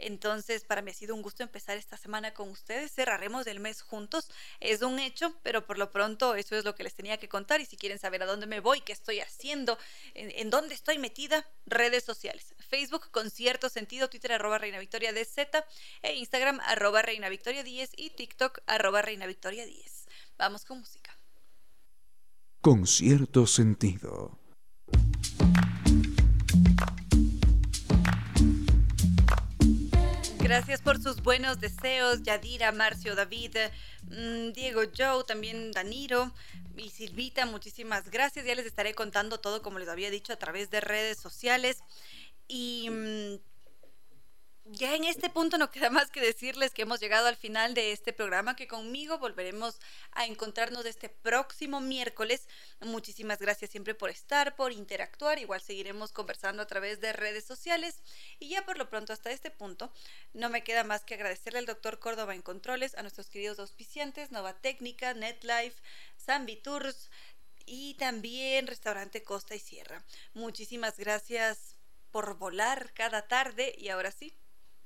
Entonces, para mí ha sido un gusto empezar esta semana con ustedes. Cerraremos el mes juntos. Es un hecho, pero por lo pronto eso es lo que les tenía que contar. Y si quieren saber a dónde me voy, qué estoy haciendo, en, dónde estoy metida, redes sociales. Facebook con cierto sentido, Twitter arroba Reina Victoria e Instagram arroba Reina Victoria 10 y TikTok arroba Reina Victoria 10. Vamos con música. Con cierto sentido. Gracias por sus buenos deseos, Yadira, Marcio, David, mm, Diego, Joe, también Daniro y Silvita. Muchísimas gracias. Ya les estaré contando todo, como les había dicho, a través de redes sociales. Y mm, ya en este punto no queda más que decirles que hemos llegado al final de este programa, que conmigo volveremos a encontrarnos este próximo miércoles. Muchísimas gracias siempre por estar, por interactuar. Igual seguiremos conversando a través de redes sociales. Y ya por lo pronto hasta este punto, no me queda más que agradecerle al doctor Córdoba en Controles, a nuestros queridos auspiciantes, Nova Técnica, NetLife, Zambi Tours y también Restaurante Costa y Sierra. Muchísimas gracias por volar cada tarde y ahora sí,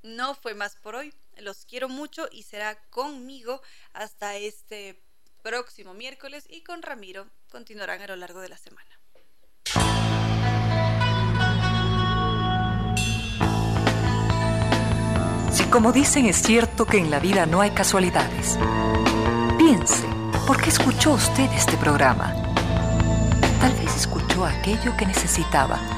no fue más por hoy. Los quiero mucho y será conmigo hasta este próximo miércoles y con Ramiro continuarán a lo largo de la semana. Si como dicen es cierto que en la vida no hay casualidades, piense, ¿por qué escuchó usted este programa? Tal vez escuchó aquello que necesitaba